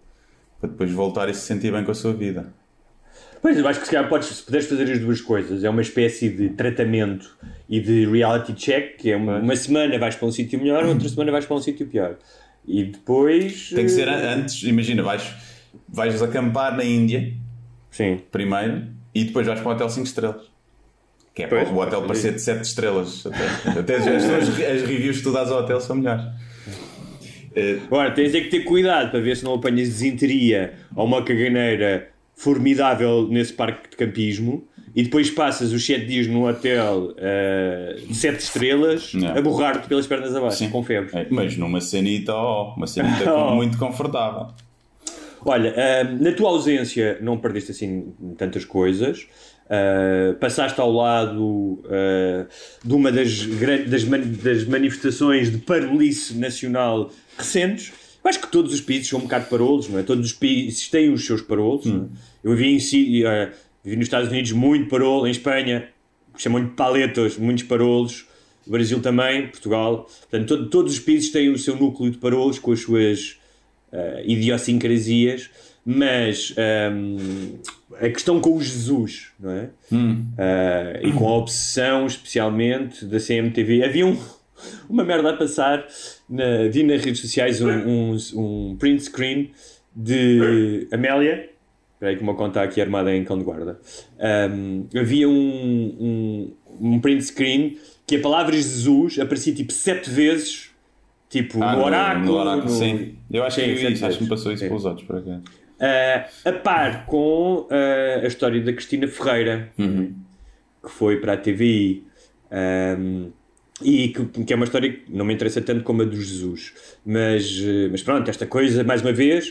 para depois voltar e se sentir bem com a sua vida. Pois, eu acho que se calhar podes, fazer as duas coisas, é uma espécie de tratamento e de reality check, que é uma, uma semana vais para um sítio melhor, outra semana vais para um sítio pior. E depois. Tem que ser eh, an- antes, imagina, vais, vais acampar na Índia Sim. primeiro e depois vais para um hotel 5 estrelas. Que é Pois, para o hotel parecer de 7 estrelas. Até, até as, as, as reviews que tu dás ao hotel são melhores. Eh, Agora, tens é que ter cuidado para ver se não apanhas desinteria ou uma caganeira formidável nesse parque de campismo e depois passas os 7 dias num hotel eh, de 7 estrelas Não. a borrar-te pelas pernas abaixo, Sim. com febre. é, mas numa cenita, oh, uma cenita Oh. muito confortável. Olha, ahm, na tua ausência não perdeste assim tantas coisas. Ah, passaste ao lado ah, de uma das, das, man- das manifestações de parolice nacional recentes. Eu acho que todos os países são um bocado parolos, não é? Todos os países têm os seus parolos. é? Eu vi, em, si- ah, vi nos Estados Unidos muito parolo, em Espanha chamam-lhe paletos, muitos parolos. O Brasil também, Portugal. Portanto, todo- todos os países têm o seu núcleo de parolos com as suas uh, idiosincrasias, mas um, a questão com o Jesus, não é? Uh, e com a obsessão, especialmente, da CMTV. Havia um, uma merda a passar, na, vi nas redes sociais um, um, um print screen de Amélia. Espera aí que uma conta aqui armada em cão de guarda. Um, havia um, um, print screen que a palavra Jesus aparecia tipo sete vezes, tipo Ah, no oráculo. no oráculo, no- sim. Eu acho Sim, que sete isso, acho que me passou isso Sim. pelos outros, por acaso. Uh, a par com uh, a história da Cristina Ferreira, que foi para a TVI. um, e que, que é uma história que não me interessa tanto como a do Jesus. Mas, uh, mas pronto, esta coisa, mais uma vez,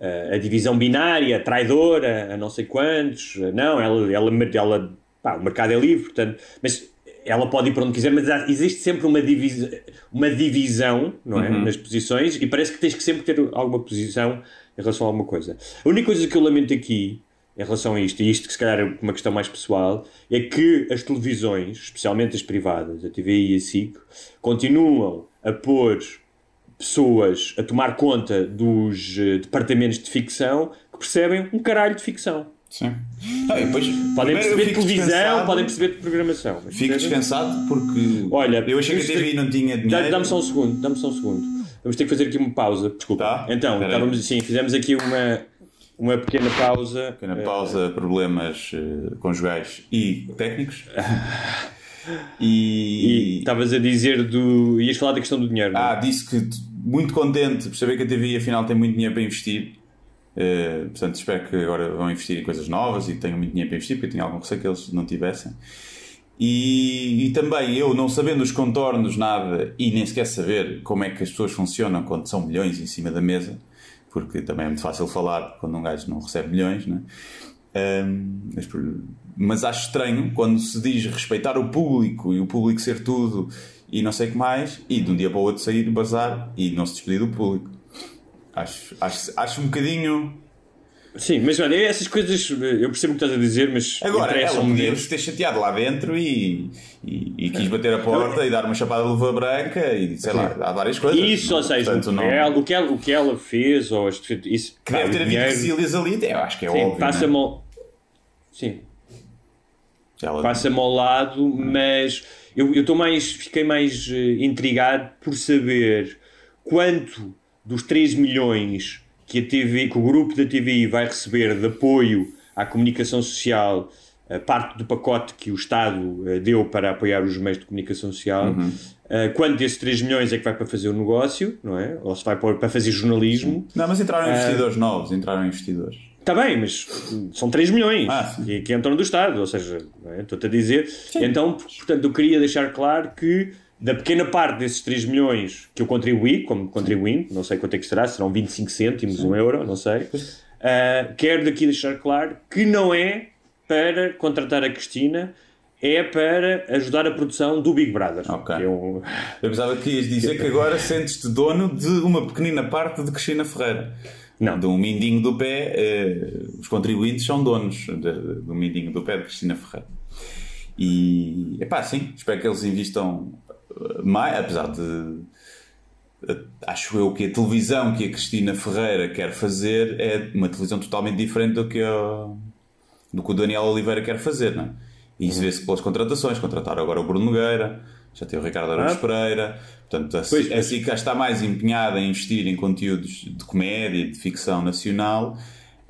uh, a divisão binária, traidora, a não sei quantos. uh, não, ela, ela, ela pá, o mercado é livre, portanto. Mas ela pode ir para onde quiser, mas existe sempre uma, divisa, uma divisão não é? nas posições e parece que tens que sempre ter alguma posição em relação a alguma coisa. A única coisa que eu lamento aqui em relação a isto, e isto que se calhar é uma questão mais pessoal, é que as televisões, especialmente as privadas, a TVI e a SIC, continuam a pôr pessoas a tomar conta dos eh, departamentos de ficção que percebem um caralho de ficção. Sim. Não, depois, Podem perceber de televisão, podem perceber de programação. Fico descansado porque Olha, eu achei que a TVI não tinha dinheiro. Dá-me só um segundo, dá-me só um segundo. Vamos ter que fazer aqui uma pausa, desculpa. Tá? Então, estávamos assim, fizemos aqui uma, uma pequena pausa. Pequena Eh, pausa, problemas eh, conjugais e técnicos. e. Estavas a dizer do. ias falar da questão do dinheiro. não é? Ah, disse que muito contente por saber que a TVI afinal tem muito dinheiro para investir. Eh, portanto, espero que agora vão investir em coisas novas e tenham muito dinheiro para investir, porque eu tinha algum receio que eles não tivessem. E, e também eu, não sabendo os contornos, nada, e nem sequer saber como é que as pessoas funcionam quando são milhões em cima da mesa, porque também é muito fácil falar quando um gajo não recebe milhões, né? Ahm, mas, mas acho estranho quando se diz respeitar o público e o público ser tudo e não sei o que mais, e de um dia para o outro sair, bazar e não se despedir do público. Acho, acho, acho um bocadinho. Sim, mas olha, essas coisas eu percebo o que estás a dizer, mas Agora, ela vos ter chateado lá dentro e, e, e quis bater a porta e dar uma chapada de luva branca e sei lá, há várias coisas. Isso, ou seja, Portanto, não- ela- o, que ela, o que ela fez, ou isso, que deve pá, o ter havido Cecílias ali, eu acho que é Sim, óbvio. passa-me né? ao... Sim, Ela- passa-me ao lado, mas eu eu estou mais, fiquei mais eh, intrigado por saber quanto dos 3 milhões que, a TV, que o grupo da TVI vai receber de apoio à comunicação social, a parte do pacote que o Estado eh, deu para apoiar os meios de comunicação social, Uhum. eh, quanto desses 3 milhões é que vai para fazer o negócio, não é? Ou se vai para fazer jornalismo. Não, mas entraram Ah. investidores novos, entraram investidores. Está bem, mas são 3 milhões Ah, sim. que, que entram do Estado, ou seja, é? estou-te a dizer. Então, portanto, eu queria deixar claro que da pequena parte desses 3 milhões que eu contribuí, como contribuinte, não sei quanto é que será, serão 25 cêntimos, 1 euro, não sei, ah, quero daqui deixar claro que não é para contratar a Cristina, é para ajudar a produção do Big Brother. Ok. que é um- Eu pensava que ias dizer que agora sentes-te dono de uma pequenina parte de Cristina Ferreira. Não. De um mindinho do pé, eh, os contribuintes são donos do mindinho do pé de Cristina Ferreira. E, epá, sim, espero que eles investam eh, mais, apesar de acho eu que a televisão que a Cristina Ferreira quer fazer é uma televisão totalmente diferente do que, a, do que o Daniel Oliveira quer fazer, não é? E isso vê-se pelas contratações. Contrataram agora o Bruno Nogueira, já tem o Ricardo Araújo Ah. Pereira. Portanto, a, Pois, a SICA está mais empenhada em investir em conteúdos de comédia, de ficção nacional.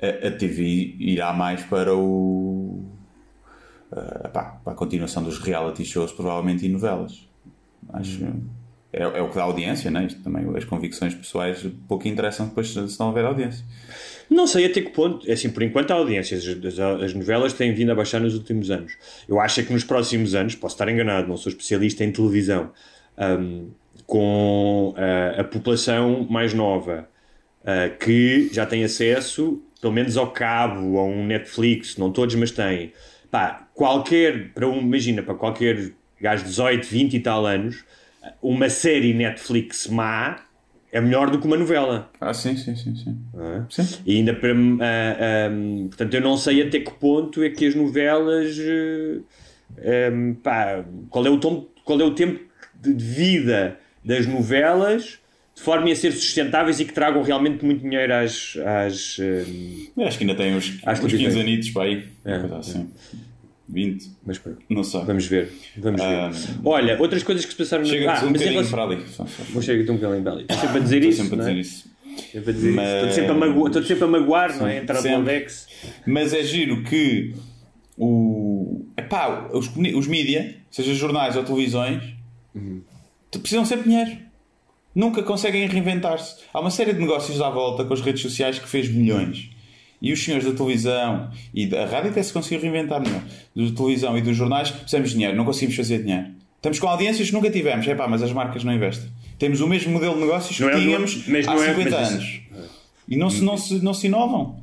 A, a TV irá mais para o. ah, pá, para a continuação dos reality shows, provavelmente, e novelas. Acho. É, é o que dá audiência, né? Isto também, as convicções pessoais pouco interessam depois se não houver audiência. Não sei até que ponto, é assim, por enquanto a audiência, as, as- as novelas têm vindo a baixar nos últimos anos. Eu acho é que nos próximos anos, posso estar enganado, não sou especialista em televisão, hum, com ah, a população mais nova ah, que já tem acesso, pelo menos ao cabo, a um Netflix, não todos, mas têm. Pá, qualquer, para um, imagina, para qualquer gajo de 18, 20 e tal anos, uma série Netflix má é melhor do que uma novela. Ah, sim, sim, sim. sim. é? Sim. E ainda para. ah, ah, portanto, eu não sei até que ponto é que as novelas. eh, ah, pá, qual, é o tom, qual é o tempo de vida das novelas de forma a ser sustentáveis e que tragam realmente muito dinheiro às. às ah, Eu acho que ainda tem uns, uns tem. 15 anitos para aí. É, Coisa assim. 20. mas pronto, Não sei. vamos ver. Vamos ver. Ah, Olha, outras coisas que se passaram Chega ah, um mas bocadinho relação- para ali. Vou chegar um bocadinho para ali. Estou sempre a dizer Estou isso. sempre a não dizer é? isso. Sempre a dizer isso. Mas- Estou sempre a magoar, estou sempre a magoar não é? Entrar no. Aldex. Mas é giro que o, epá, os, os mídia, seja jornais ou televisões, te- precisam sempre de dinheiro. Nunca conseguem reinventar-se. Há uma série de negócios à volta com as redes sociais que fez milhões. E os senhores da televisão e da rádio até se conseguiu reinventar melhor. Da televisão e dos jornais, precisamos de dinheiro, não conseguimos fazer dinheiro. Estamos com audiências que nunca tivemos. Epá, mas as marcas não investem. Temos o mesmo modelo de negócios que Não é- tínhamos mas há não é- 50 mas isso- anos. E não se, não, se, não se inovam.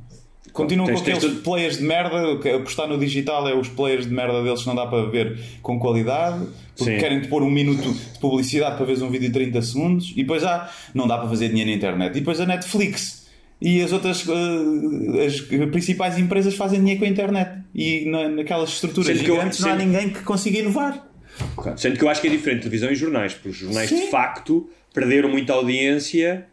Continuam Tens- com tens aqueles tudo- players de merda, que apostar no digital é os players de merda deles que não dá para ver com qualidade, porque Sim. querem te pôr um minuto de publicidade para veres um vídeo de 30 segundos, e depois ah, não dá para fazer dinheiro na internet. E depois a Netflix e as outras eh, as principais empresas fazem dinheiro com a internet. E na, naquelas estruturas Sendo que eu- gigantes não há ninguém que consiga inovar. Sendo que eu acho que é diferente televisão e jornais, porque os jornais Sim. de facto perderam muita audiência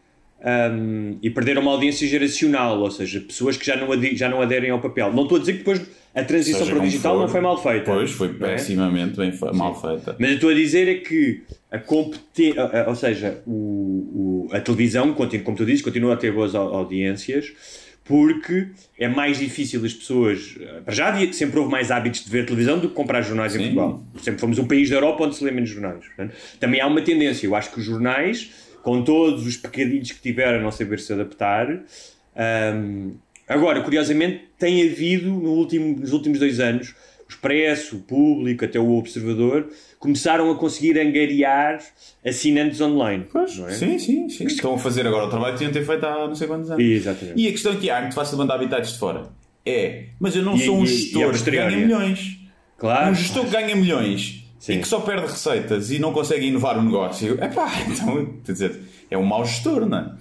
hum, e perderam uma audiência geracional, ou seja, pessoas que já não, já não aderem ao papel. Não estou a dizer que depois a transição Seja para o digital for. não foi mal feita. Pois, foi é? pessimamente bem fe- mal feita. Mas eu estou a dizer é que a competência, ou seja, o, o- a televisão, continua, como tu dizes, continua a ter boas au- audiências, porque é mais difícil as pessoas. Para já sempre houve mais hábitos de ver televisão do que comprar jornais em Sim. Portugal. Sempre fomos um país da Europa onde se lê menos jornais. Portanto, também há uma tendência. Eu acho que os jornais, com todos os pecadilhos que tiveram a não saber se adaptar, hum, agora, curiosamente, tem havido no último, nos últimos dois anos, o Expresso, o Público, até o Observador, começaram a conseguir angariar assinantes online. Pois, não é? sim, sim, sim. Estão a fazer agora o trabalho que tinham ter feito há não sei quantos anos. Exatamente. E a questão aqui, ah, muito fácil mandar habitats de fora. É, mas eu não E- sou um e- e gestor que posteriori? ganha milhões. Claro. Um gestor que ganha milhões Sim. e que só perde receitas e não consegue inovar o negócio. É pá, então, quer dizer, é um mau gestor, não é?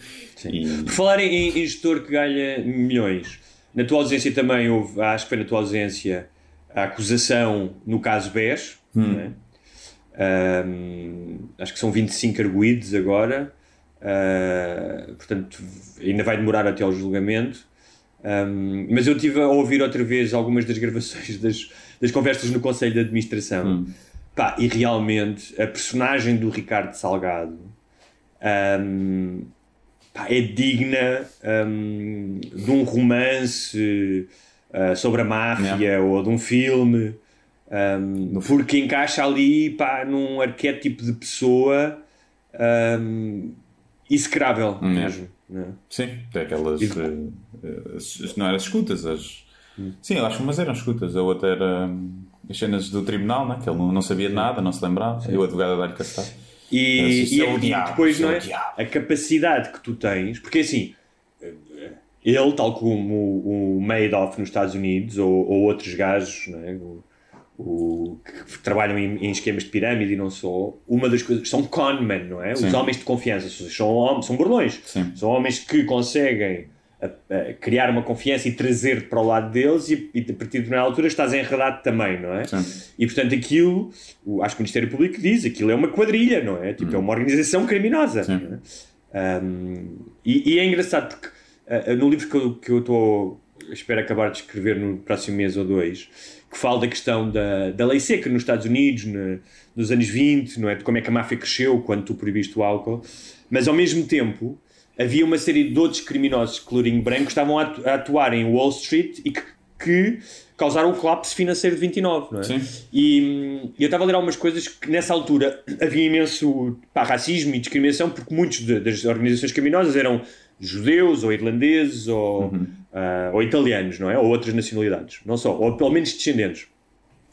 E- Por falar em, em gestor que ganha milhões, na tua ausência também houve, acho que foi na tua ausência, a acusação no caso BES. não é? Ahm, acho que são 25 arguídos agora. Ah, portanto, ainda vai demorar até ao julgamento. Ahm, mas eu estive a ouvir outra vez algumas das gravações das, das conversas no Conselho de Administração. Pá, e realmente a personagem do Ricardo Salgado pá, é digna ahm, de um romance ah, sobre a máfia ou de um filme. ahm, porque encaixa ali pá, num arquétipo de pessoa ahm, execrável Yeah. mesmo. não é? Sim, tem aquelas. E- as- não eram as escutas, as. Sim, eu acho que umas eram escutas, a outra era hum, as cenas do tribunal, né? que ele não, não sabia nada, não se lembrava, e o advogado a dar-lhe cacetado. E, e, é o e diabo, depois é não é? a capacidade que tu tens, porque assim, ele, tal como o, o Madoff nos Estados Unidos ou, ou outros gajos é? o, o- que trabalham em, em esquemas de pirâmide e não só, uma das coisas são conmen, não é? Os Sim. homens de confiança são, homens, são burlões, Sim. são homens que conseguem a- a criar uma confiança e trazer-te para o lado deles e, e a partir de determinada altura estás enredado também, não é? Sim. E portanto aquilo, o- acho que o Ministério Público diz, aquilo é uma quadrilha, não é? Tipo, é uma organização criminosa. Sim. é? Um, e, e é engraçado porque uh, no livro que eu que eu estou espero acabar de escrever no próximo mês ou dois que fala da questão da, da lei seca nos Estados Unidos na, nos anos 20, não é? de como é que a máfia cresceu quando tu proibiste o álcool mas ao mesmo tempo havia uma série de outros criminosos de colorinho branco que estavam a atu- a atuar em Wall Street e que, que causaram o colapso financeiro de 29, não é? Sim. E eu estava a ler algumas coisas que nessa altura havia imenso pá, racismo e discriminação porque muitos de- das organizações criminosas eram judeus ou irlandeses ou, ah, ou italianos, não é? Ou outras nacionalidades, não só, ou pelo menos descendentes.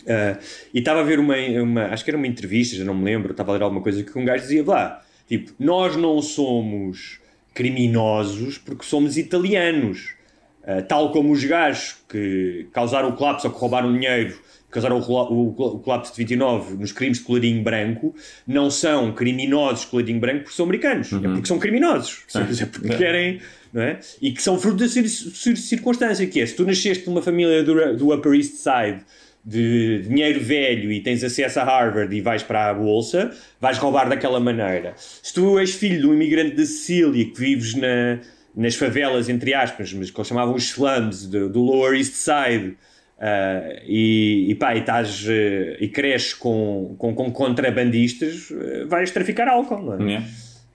Ah, e estava a ver uma, uma, acho que era uma entrevista, já não me lembro, estava a ler alguma coisa que um gajo dizia lá, tipo, nós não somos criminosos porque somos italianos. Uh, tal como os gajos que causaram o colapso ou que roubaram dinheiro, causaram o, o, o colapso de 29 nos crimes de colorinho branco, não são criminosos de colorinho branco porque são americanos, é porque são criminosos, é porque querem, não é? E que são fruto da cir cir circunstância, que é, se tu nasceste numa família do, do Upper East Side de dinheiro velho e tens acesso a Harvard e vais para a bolsa, vais roubar daquela maneira. Se tu és filho de um imigrante da Sicília que vives na, nas favelas, entre aspas, mas que chamavam os slums do, do Lower East Side, ah, e, e pá, e, estás, eh, e cresces com, com, com contrabandistas, eh, vais traficar álcool, não é? Yeah.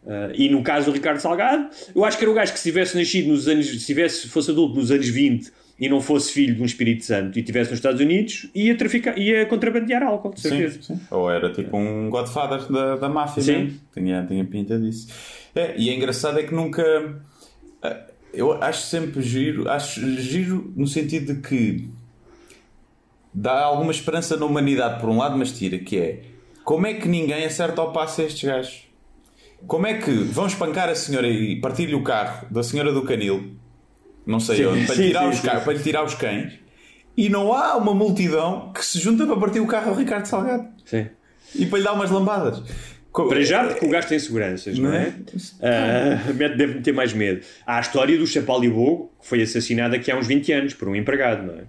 Uh, e no caso do Ricardo Salgado, eu acho que era o gajo que se tivesse nascido nos anos, se tivesse, fosse adulto nos anos 20 e não fosse filho de um Espírito Santo e estivesse nos Estados Unidos, ia, traficar, ia contrabandear álcool, de certeza. Sim, sim. Ou era tipo um Godfather da, da máfia, Sim. mesmo. Tinha, tinha pinta disso. É, e é engraçado é que nunca. ah, Eu acho sempre giro, acho giro no sentido de que dá alguma esperança na humanidade, por um lado, mas tira, que é como é que ninguém acerta ao passo a estes gajos? Como é que vão espancar a senhora e partir-lhe o carro da senhora do canil, não sei Sim, onde, para, lhe sim, tirar sim, os para lhe tirar os cães, e não há uma multidão que se junta para partir o carro ao Ricardo Salgado Sim. e para lhe dar umas lambadas. Para já, porque o gajo tem seguranças, não, Não é? é? Mete- deve ter mais medo. Há a história do Chapalibo, que foi assassinado aqui há uns 20 anos por um empregado, não é?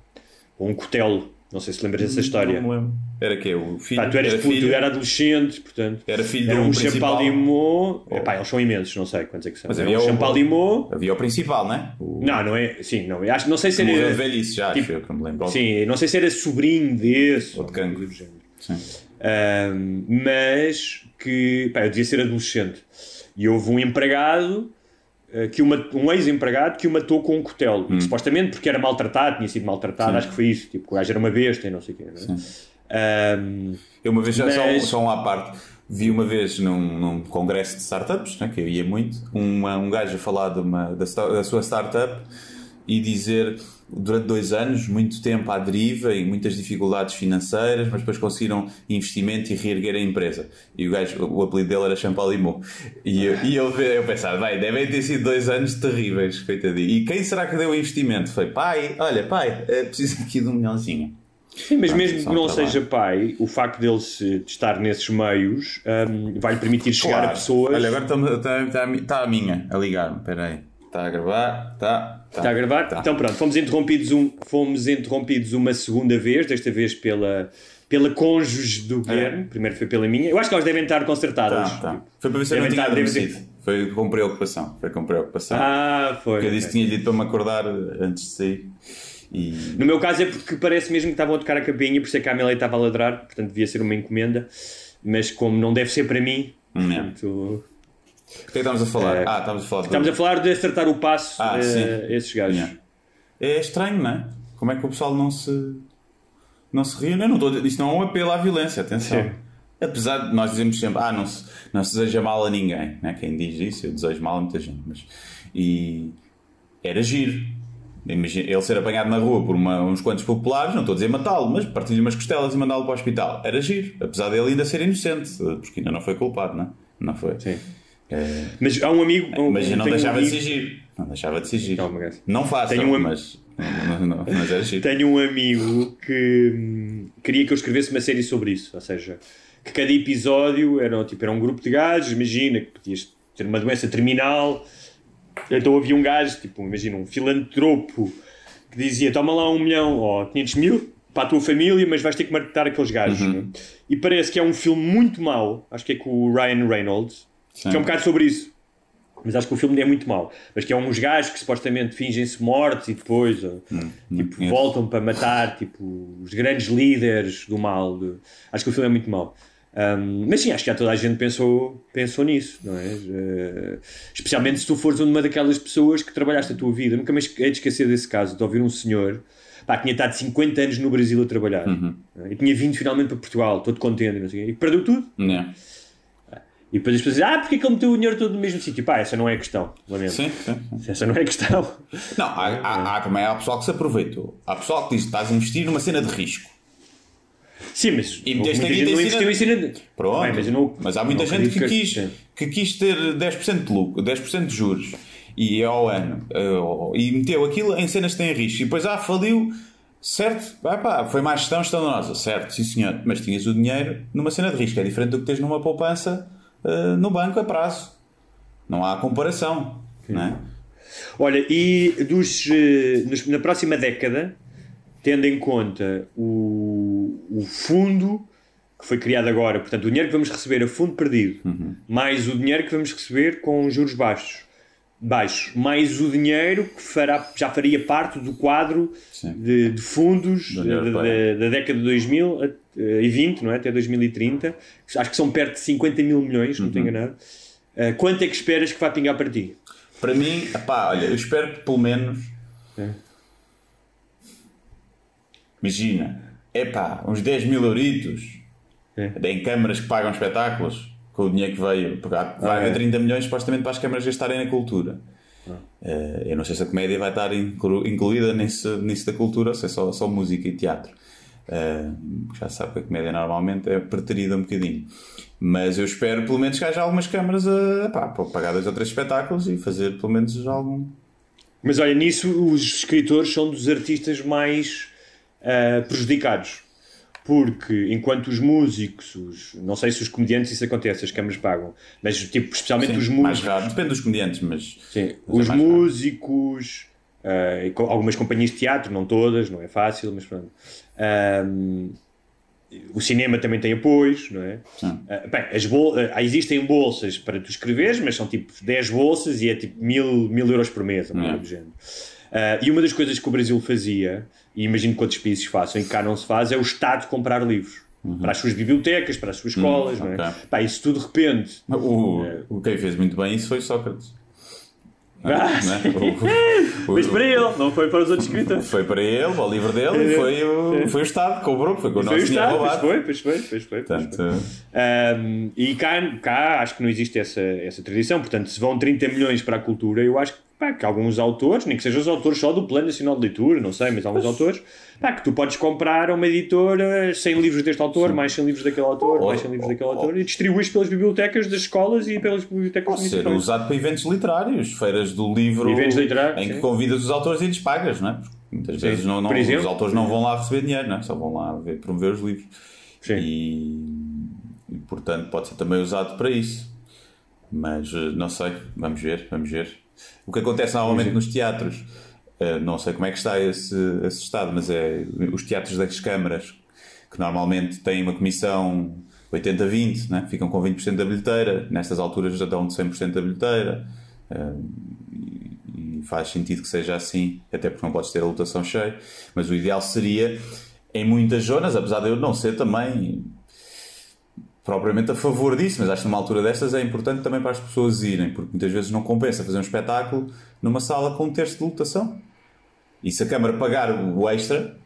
Ou um cutelo. Não sei se lembras dessa história. Não me lembro. Era que O filho? Pá, tu eras era puto, filho? eu era adolescente, portanto. Era filho Era de um um principal? Champalimau. Oh. Epá, eles são imensos, não sei quantos é que são. Mas Era havia um o- Champalimau. Havia o principal, não é? O Não, não é. Sim, não. Acho, não sei se que morreu era. velhice já, tipo, acho eu que me lembro. Sim, não sei se era sobrinho desse. Ou de cancro. Sim. Ahm, mas que pá, eu devia ser adolescente e houve um empregado que uma, um ex-empregado que o matou com um cutelo Hum. supostamente porque era maltratado, tinha sido maltratado acho que foi isso, tipo, o gajo era uma besta e não sei o quê é? Ahm, Eu uma vez, já só, Mas- só um à parte, vi uma vez num, num congresso de startups, né, que eu ia muito, uma, um gajo a falar de uma, da, da sua startup e dizer durante dois anos, muito tempo à deriva e muitas dificuldades financeiras, mas depois conseguiram investimento e reerguer a empresa. E o gajo, o apelido dele era Champalimau. E eu, e eu, eu pensava, vai, devem ter sido dois anos terríveis, coitadinho. E quem será que deu o investimento? Foi, pai, olha, pai, eh, preciso aqui de um milhãozinho. sim, mas mesmo que não um seja pai o facto dele se, estar nesses meios ahm, vai-lhe permitir chegar a Claro. pessoas Olha, agora está tá, tá, tá a minha a ligar-me. Espera aí. Está a gravar? Está. Está a gravar? Tá. Então pronto, fomos interrompidos, um, fomos interrompidos uma segunda vez, desta vez pela, pela cônjuge do Guilherme, primeiro foi pela minha. Eu acho que elas devem estar consertadas. Tá, tá. Foi para ver se eu não tinha adormecido. Foi com preocupação. Foi com preocupação. Ah, foi. Porque eu disse que tinha dito para me acordar antes de sair. E. No meu caso é porque parece mesmo que estavam a tocar a campainha, por isso é que a Amélia estava a ladrar, portanto devia ser uma encomenda, mas como não deve ser para mim, é. portanto, O que é que estamos a falar? É. ah, estamos a falar estamos a falar de acertar o passo Ah, a sim. esses gajos. Yeah. É estranho, não é? Como é que o pessoal não se. não se reúne? Não estou Isto não é um apelo à violência, atenção. Sim. Apesar de nós dizemos sempre, ah, não se, não se deseja mal a ninguém, né? quem diz isso, eu desejo mal a muita gente, mas. E. era giro. Imagina, ele ser apanhado na rua por uma- uns quantos populares, não estou a dizer matá-lo, mas partir-lhe umas costelas e mandá-lo para o hospital. Era giro, apesar dele ainda ser inocente, porque ainda não foi culpado, não é? Não foi. Sim. É, Mas há um amigo. um- mas não um deixava de amigo- ser giro. Não deixava de giro. Calma. Não Tenho um mas, não, não, mas era giro. Tenho um amigo que hum, queria que eu escrevesse uma série sobre isso, ou seja, que cada episódio era, tipo, era um grupo de gajos, imagina que podias ter uma doença terminal, então havia um gajo, tipo, imagina, um filantropo que dizia, toma lá um milhão ou 500 mil para a tua família, mas vais ter que matar aqueles gajos. Uhum. E parece que é um filme muito mau, acho que é com o Ryan Reynolds, que é um bocado sobre isso. Mas acho que o filme é muito mau. Mas que é uns gajos que supostamente fingem-se mortos e depois uh, tipo, conheço. voltam para matar tipo, os grandes líderes do mal. Acho que o filme é muito mau. Um, mas sim, acho que já toda a gente pensou, pensou nisso, não é? Uh, especialmente se tu fores uma daquelas pessoas que trabalhaste a tua vida. Nunca mais hei de esquecer desse caso, de ouvir um senhor pá, que tinha estado 50 anos no Brasil a trabalhar Uhum. é? e tinha vindo finalmente para Portugal, todo contente, e não sei e perdeu tudo. Yeah. E depois as pessoas dizem, ah, porque é que ele meteu o dinheiro todo no mesmo sítio? Pá, essa não é a questão, lamento. Sim, sim. Essa não é a questão. Não, há, há, há também há pessoal que se aproveitou. Há pessoal que diz que estás a investir numa cena de risco. Sim, mas E muita gente não investiu em cena... Pronto. Bem, mas, não, Mas há muita gente que quis, que quis ter 10% de lucro, 10% de juros e ao ano eh, e meteu aquilo em cenas que têm risco e depois, ah, faliu, certo? Ah, pá, foi má gestão estanosa, certo, sim senhor, mas tinhas o dinheiro numa cena de risco, é diferente do que tens numa poupança eh, no banco a prazo. Não há comparação, não é? Olha, e dos, eh, nos- na próxima década, tendo em conta o, o fundo que foi criado agora, portanto, o dinheiro que vamos receber a fundo perdido, Uhum. mais o dinheiro que vamos receber com juros baixos, baixos, mais o dinheiro que fará, já faria parte do quadro de, de fundos Da da, da- década de 2020, não é? até 2030, acho que são perto de 50 mil milhões, se não Uhum. estou enganado. Eh, quanto é que esperas que vai pingar para ti? Para mim, pá, olha, eu espero que pelo menos. Imagina, é pá, uns 10 mil euritos É. em câmaras que pagam espetáculos com o dinheiro que veio. Porque há- vai Ah, haver é. 30 milhões supostamente para as câmaras gastarem na cultura. Eh, eu não sei se a comédia vai estar inclu- incluída nisso, nisso da cultura, ou se é só, só música e teatro. Eh, já sabe que a comédia normalmente é preterida um bocadinho. Mas eu espero pelo menos que haja algumas câmaras a, pá, para pagar dois ou três espetáculos e fazer pelo menos algum. Mas olha, nisso os escritores são dos artistas mais ah, prejudicados. Porque enquanto os músicos, os- não sei se os comediantes isso acontece, as câmaras pagam, mas tipo, especialmente Sim, os mais músicos. raro. Depende dos comediantes, mas. Sim, mas é os mais raro. músicos, co- algumas companhias de teatro, não todas, não é fácil, mas pronto. Ahm, o cinema também tem apoios, não é? Ah, bem, as bol ah, existem bolsas para tu escreveres, mas são tipo 10 bolsas e é tipo mil, mil euros por mês, uma É. do género. Ah, e uma das coisas que o Brasil fazia, e imagino que outros países façam e que cá não se faz, é o Estado comprar livros. Para as suas bibliotecas, para as suas escolas, não é? Uhum. ok. Pá, isso tudo de repente. O, o quem fez muito bem isso foi Sócrates. Ah, Não é? O- Mas para ele, não foi para os outros escritores. Foi para ele, para o livro dele, e foi o, foi o Estado que cobrou, foi com o Foi o nosso Estado, pois roubado. foi, pois foi, pois foi. pois foi. Portanto, Um, e cá, cá acho que não existe essa, essa tradição. Portanto, se vão 30 milhões para a cultura, eu acho que, pá, que alguns autores, nem que sejam os autores só do Plano Nacional de Leitura, não sei, mas alguns autores, pá, que tu podes comprar a uma editora 100 livros deste autor, mais 100 livros daquele autor, Ou- mais 100 livros daquele autor, e distribuis pelas bibliotecas das escolas e pelas bibliotecas pode ser usado para eventos literários, feiras do livro, Eventos literários, em que sim. convidas os autores e lhes pagas, não é? Porque muitas Sim. vezes não, não- exemplo. os autores não vão lá receber dinheiro, não é? Só vão lá ver, promover os livros. Sim. E, e, portanto pode ser também usado para isso. Mas eh, não sei, vamos ver, vamos ver. O que acontece normalmente nos teatros, eh, não sei como é que está esse, esse estado, mas é os teatros das câmaras, que normalmente têm uma comissão 80-20, né? ficam com 20% da bilheteira, nestas alturas já dão de 100% da bilheteira. eh, e- e faz sentido que seja assim, até porque não podes ter a lotação cheia, mas o ideal seria em muitas zonas, apesar de eu não ser também propriamente a favor disso, mas acho que numa altura destas é importante também para as pessoas irem, porque muitas vezes não compensa fazer um espetáculo numa sala com um terço de lotação. E se a Câmara pagar o extra,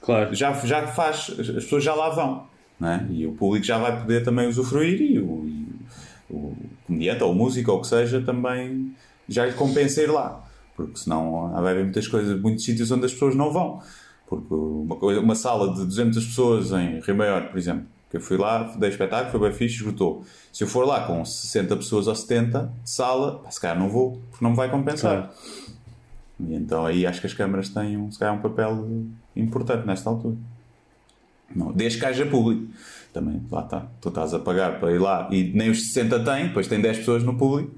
Claro. já, já faz, as pessoas já lá vão. É? E o público já vai poder também usufruir e o, e o comediante ou o músico ou o que seja também já lhe compensa ir lá. Porque senão vai haver muitas coisas, muitos sítios onde as pessoas não vão. Porque uma, coisa, uma sala de 200 pessoas em Rio Maior, por exemplo, que eu fui lá, dei espetáculo, foi bem fixe, esgotou. Se eu for lá com 60 pessoas ou 70 de sala, se calhar não vou, porque não me vai compensar. E então aí acho que as câmaras têm um, se calhar, um papel importante nesta altura. Não, desde que haja público. Também, lá está. Tu estás a pagar para ir lá e nem os 60 têm, depois tem 10 pessoas no público.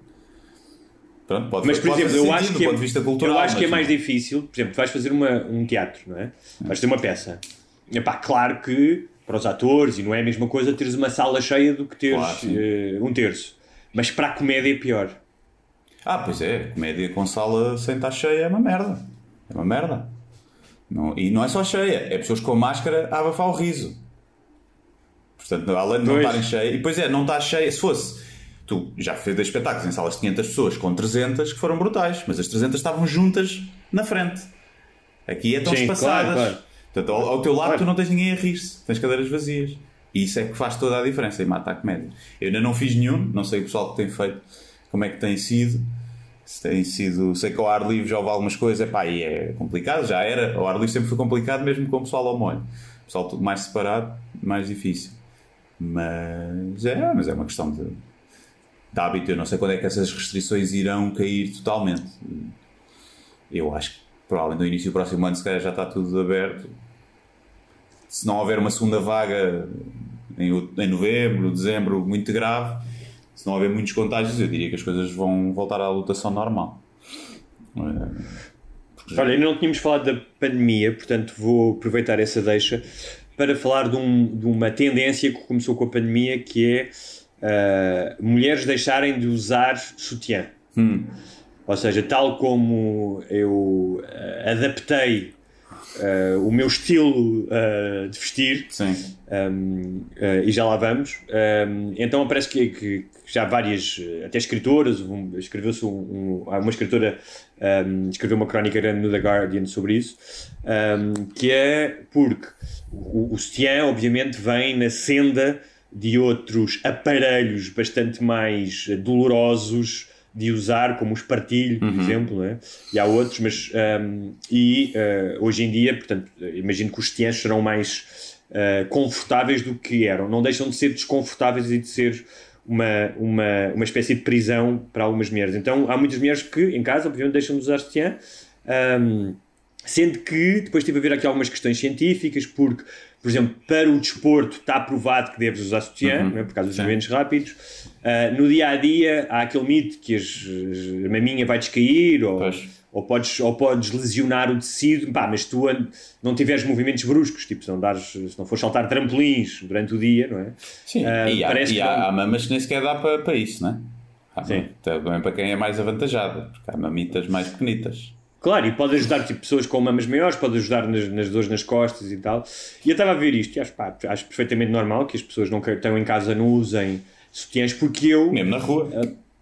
Pronto, pode, Mas, por pode exemplo, eu sentido acho que, vista cultural. eu acho que é mais difícil. Por exemplo, tu vais fazer uma, um teatro, não é? Vais ter uma peça. Epá, claro que para os atores, e não é a mesma coisa teres uma sala cheia do que teres Claro, eh, um terço. Mas para a comédia é pior. Ah, pois é, comédia com sala sem estar cheia é uma merda. É uma merda. Não, e não é só cheia, é pessoas com máscara a abafar o riso. Portanto, além de não Pois. estarem cheia. E depois é, não está cheia. Se fosse. Tu já fez espetáculos em salas de 500 pessoas com 300 que foram brutais, mas as 300 estavam juntas na frente. Aqui é tão Sim, espaçadas. claro, claro. Portanto, ao, ao teu lado Claro. tu não tens ninguém a rir-se, tens cadeiras vazias. E isso é que faz toda a diferença e mata a comédia. Eu ainda não fiz nenhum, não sei o pessoal que tem feito, como é que tem sido. Se tem sido, sei que ao ar livre já houve algumas coisas, epá, e é complicado, já era. Ao ar livre sempre foi complicado, mesmo com o pessoal ao molho. O pessoal tudo mais separado, mais difícil. Mas é, mas é uma questão de, de hábito. Eu não sei quando é que essas restrições irão cair totalmente. Eu acho que provavelmente no início do próximo ano, se calhar já está tudo aberto. Se não houver uma segunda vaga em, em novembro, dezembro, muito grave, se não houver muitos contágios, eu diria que as coisas vão voltar à lotação normal. É, Olha, ainda não tínhamos falado da pandemia, portanto vou aproveitar essa deixa para falar de, um- de uma tendência que começou com a pandemia, que é ah, mulheres deixarem de usar sutiã. Ou seja, tal como eu ah, adaptei ah, o meu estilo ah, de vestir, um, uh, e já lá vamos. Um, então parece que, que já várias, uh, até escritoras, um, escreveu-se um, um- uma escritora escreveu uma crónica grande no The Guardian sobre isso, que é porque o, o sutiã obviamente vem na senda de outros aparelhos bastante mais uh, dolorosos de usar, como o espartilho, por exemplo, não é? e há outros, mas um, e uh, hoje em dia, portanto, imagino que os sutiãs serão mais uh, confortáveis do que eram. Não deixam de ser desconfortáveis e de ser uma, uma, uma espécie de prisão para algumas mulheres. Então há muitas mulheres que em casa, obviamente, deixam de usar sutiã. Um, Sendo que depois tive a ver aqui algumas questões científicas, porque, por exemplo, para o desporto está provado que deves usar sutiã, não é? por causa dos movimentos rápidos. Ah, no dia a dia há aquele mito que as, as- a maminha vai descair ou, Pois. ou, podes, ou podes lesionar o tecido, Pá, mas tu não tiveres movimentos bruscos, tipo se não, dares, se não fores saltar trampolins durante o dia, não é? Sim, Ah, e, há, parece e há, há mamas que nem sequer dá para, para isso, não é? Há Sim. Também para quem é mais avantajado, porque há mamitas mais pequenitas. Claro, e pode ajudar tipo, pessoas com mamas maiores, pode ajudar nas, nas dores nas costas e tal. E eu estava a ver isto e acho, pá, acho perfeitamente normal que as pessoas não que- estão em casa não usem sutiãs, porque eu, Mesmo na rua.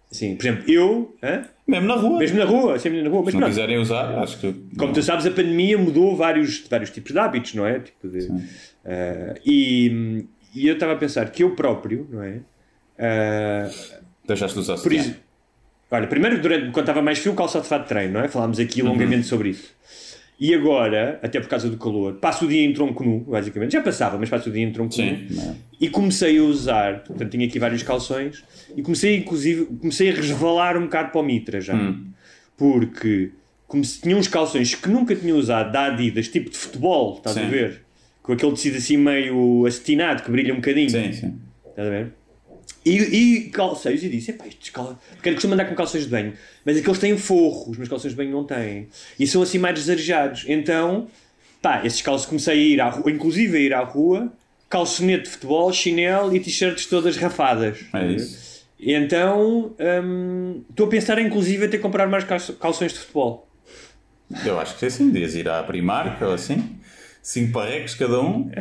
sim, por exemplo, eu, hã? Mesmo na rua. mesmo na rua, sempre na rua, mas Se não quiserem usar, acho que. como tu sabes, a pandemia mudou vários, vários tipos de hábitos, não é? Tipo de, ah, e, e eu estava a pensar que eu próprio, não é? Ah, Deixaste de usar Por sutiã. Olha, primeiro, durante, quando estava mais frio, calçado de fato de treino, não é? Falámos aqui longamente sobre isso. E agora, até por causa do calor, passo o dia em tronco nu, basicamente. Já passava, mas passo o dia em tronco Sim, nu. E comecei a usar, portanto, tinha aqui vários calções, e comecei, inclusive, comecei a resvalar um bocado para o mitra já. Porque como se tinha uns calções que nunca tinha usado da Adidas, tipo de futebol, estás a Sim. ver? Com aquele tecido assim meio acetinado, que brilha um bocadinho. Sim, sim. Estás a ver? E, e calceiros, e disse: epá, estes. Porque costumo andar com calções de banho, mas aqueles têm forro, os meus calções de banho não têm. E são assim mais desarejados. Então, pá, esses calços comecei a ir à rua, inclusive a ir à rua, calçonete de futebol, chinelo e t-shirts todas rafadas. É isso. E então, hum, estou a pensar inclusive até comprar mais calções de futebol. Eu acho que é assim. Devias ir à Primark ou assim, 5 parrecos cada um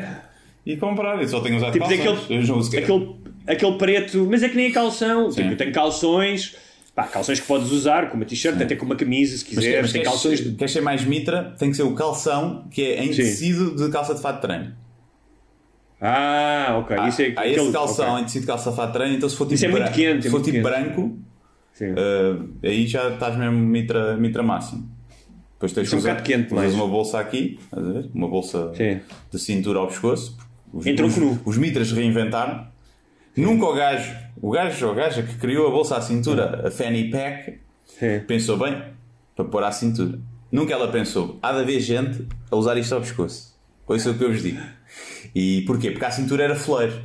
e comprar. Eu só tenho usado Tipo calções. sequer. aquele, aquele preto, mas é que nem é calção. Sim. Tipo, tem calções, pá, calções que podes usar com uma t-shirt, até com uma camisa se Mas, quiseres. mas tem queres, calções de queres ser mais mitra, tem que ser o calção que é em Sim. tecido de calça de fato de treino. Ah, ok. Há, isso é há esse calção ok. em tecido de calça de fato de treino, então se for tipo, Isso é muito bran- quente, se é for muito tipo quente. branco, uh, aí já estás mesmo mitra, mitra máximo. Depois tens é um usar- bocado quente, mais. uma bolsa aqui, estás a ver? uma bolsa Sim. de cintura ao pescoço. Os, Em tronco os, nu. os mitras reinventaram. Nunca o gajo, o gajo ou gaja que criou a bolsa à cintura, a fanny pack, Sim. pensou bem para pôr à cintura. Nunca ela pensou, há de haver gente a usar isto ao pescoço. Ouça o que eu vos digo. E porquê? Porque a cintura era fleiro.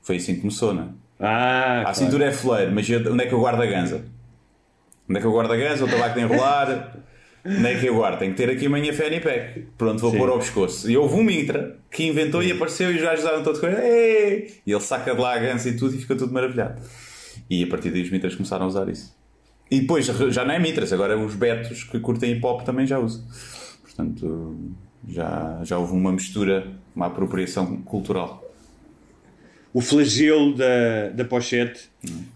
Foi assim que começou, não é? Ah, A claro. cintura é fleiro, mas onde é que eu guardo a ganza? Onde é que eu guardo a ganza? O tabaco de enrolar? Onde é que eu guardo? Tenho que ter aqui a minha fanny pack. Pronto, vou Sim. pôr ao pescoço. E houve um mitra que inventou e apareceu e os gajos daram todos com "Ei!" E ele saca de lá a ganza e tudo e fica tudo maravilhado. E a partir daí os mitras começaram a usar isso. E depois já não é Mitras, agora os betos que curtem hip hop também já usam. Portanto, já, já houve uma mistura, uma apropriação cultural. O flagelo da, da pochete,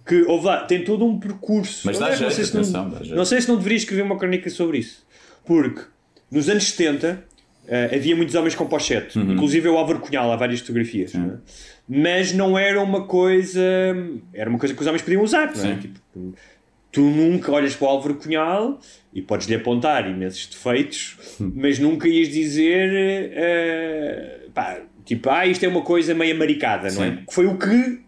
que houve lá, tem todo um percurso. Mas dá jeito, não sei, se atenção, não, não sei se não deveria escrever uma crónica sobre isso. Porque nos anos 70 eh, havia muitos homens com pochete, Uhum. inclusive o Álvaro Cunhal, há várias fotografias. não é? Mas não era uma coisa. Era uma coisa que os homens podiam usar, não é? Tipo, tu nunca olhas para o Álvaro Cunhal e podes-lhe apontar imensos defeitos, Hum. mas nunca ias dizer. eh, pá, tipo, ah, isto é uma coisa meio amaricada, não é? Sim. Que foi o que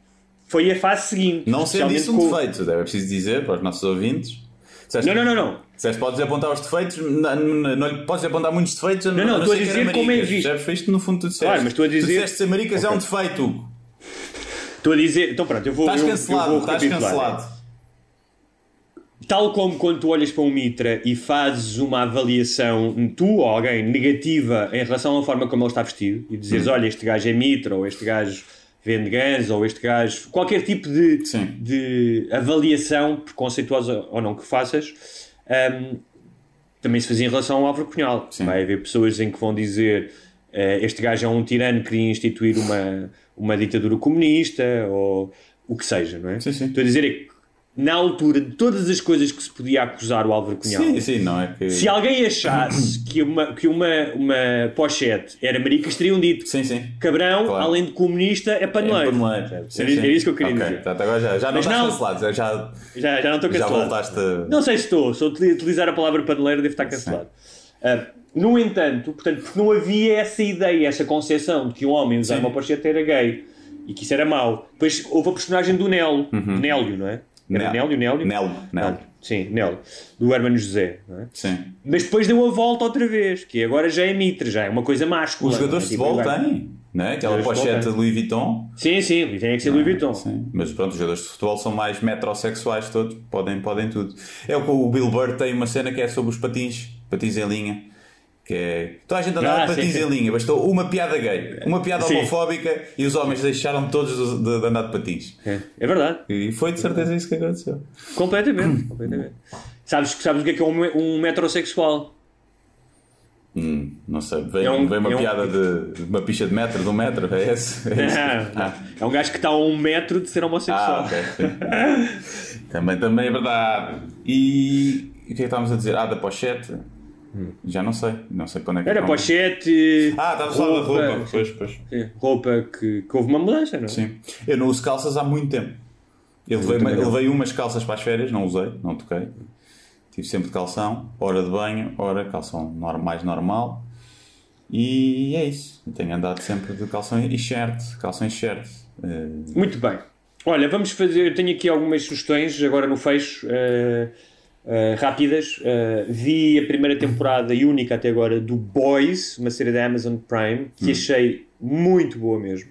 foi a fase seguinte. Não sendo isso um com- defeito, deve preciso dizer para os nossos ouvintes. Não, não, não, não. Podes apontar os defeitos, não, não, não podes apontar muitos defeitos. Não, não, estou a dizer como é visto. Foi isto no fundo tu disseste. Claro, mas estou a dizer- Tu disseste maricas é um defeito. Estou a dizer. Então pronto, eu vou. Estás eu- eu cancelado, vou estás cancelado. Tal como quando tu olhas para um Mitra e fazes uma avaliação, tu ou alguém, negativa em relação à forma como ele está vestido e dizes, Hum. olha, este gajo é Mitra, ou este gajo vende gans, ou este gajo. qualquer tipo de, Sim. de avaliação, preconceituosa ou não que faças, hum, também se fazia em relação ao Álvaro Cunhal. Sim. Vai haver pessoas em que vão dizer eh, este gajo é um tirano que queria instituir uma, uma ditadura comunista ou o que seja, não é? Sim, sim. Estou a dizer é que na altura de todas as coisas que se podia acusar o Álvaro Cunhal, Sim, sim, não é que. se alguém achasse que uma, que uma, uma pochete era maricas, teriam dito Sim, sim. cabrão, Claro. além de comunista, é É paneleiro. paneleiro. Sim, Era, sim. era isso que eu queria Ok, dizer. portanto, agora já, já não Mas estás não- cancelado, já, já, Já, já não estou já cancelado. voltaste a... Não sei se estou, se eu utili- utilizar a palavra paneleiro devo estar cancelado. Ah, no entanto, portanto, porque não havia essa ideia, essa concepção de que um homem usar Sim. uma pochete era gay e que isso era mau. Depois houve a personagem do Nelo, Nélio, não é? Nel- Nélio, Nélio? Nelo, Nelo. Sim, Nélio, do Hermano José, não é? Sim. Mas depois deu a volta outra vez, que agora já é mitra, já é uma coisa máscula. Os jogadores de não é? Tipo, futebol têm, não é? Aquela pochete de Louis Vuitton. Sim, sim, tem que ser Louis Vuitton. Sim. Mas pronto, os jogadores de futebol são mais metrosexuais todos, podem, podem tudo. É o que o Bill Burr tem uma cena que é sobre os patins, patins em linha. Que é. Toda a gente andava Ah, em linha, bastou uma piada gay, uma piada Sim. homofóbica e os homens deixaram todos de, de andar de patins. É, é verdade, E foi de certeza isso que aconteceu. completamente. completamente. Sabes, sabes o que é que é um, um metrosexual? Hum, não sei, vem, É um- vem uma é um- piada de, uma picha de metro, de um metro, é esse? É, esse? Não, Ah. É um gajo que está a um metro de ser homossexual. Ah, ok. sim. também, também é verdade. E o que é que estávamos a dizer? Ah, da pochete? Já não sei. Não sei onde é que Era vamos. pochete. Ah, estava a falar da roupa. Pois, pois. Sim, roupa que, que houve uma mudança, não é? Sim. Eu não uso calças há muito tempo. Eu levei, também não. levei umas calças para as férias, não usei, não toquei. Tive sempre de calção, hora de banho, hora calção nor- mais normal. E é isso. Eu tenho andado sempre de calção e shirt, calção e shirt. Eh, Muito bem. Olha, vamos fazer. Eu tenho aqui algumas sugestões agora no fecho, eh, eh, rápidas. Eh, vi a primeira temporada e única até agora do Boys, uma série da Amazon Prime, que achei muito boa mesmo.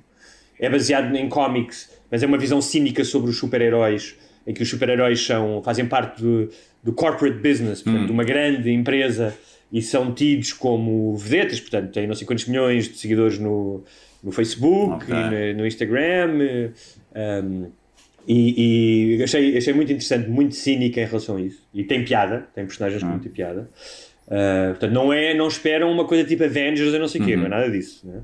É baseado em cómics, mas é uma visão cínica sobre os super-heróis, em que os super-heróis são, fazem parte do, do corporate business, portanto, de uma grande empresa e são tidos como vedetas, portanto, têm não sei quantos milhões de seguidores no, no Facebook Ok. e no, no Instagram. eh, um, e, e achei, achei muito interessante, muito cínica em relação a isso. E tem piada, tem personagens com muita piada. Uh, portanto, não, é, não esperam uma coisa tipo Avengers ou não sei o quê, não é nada disso. Né?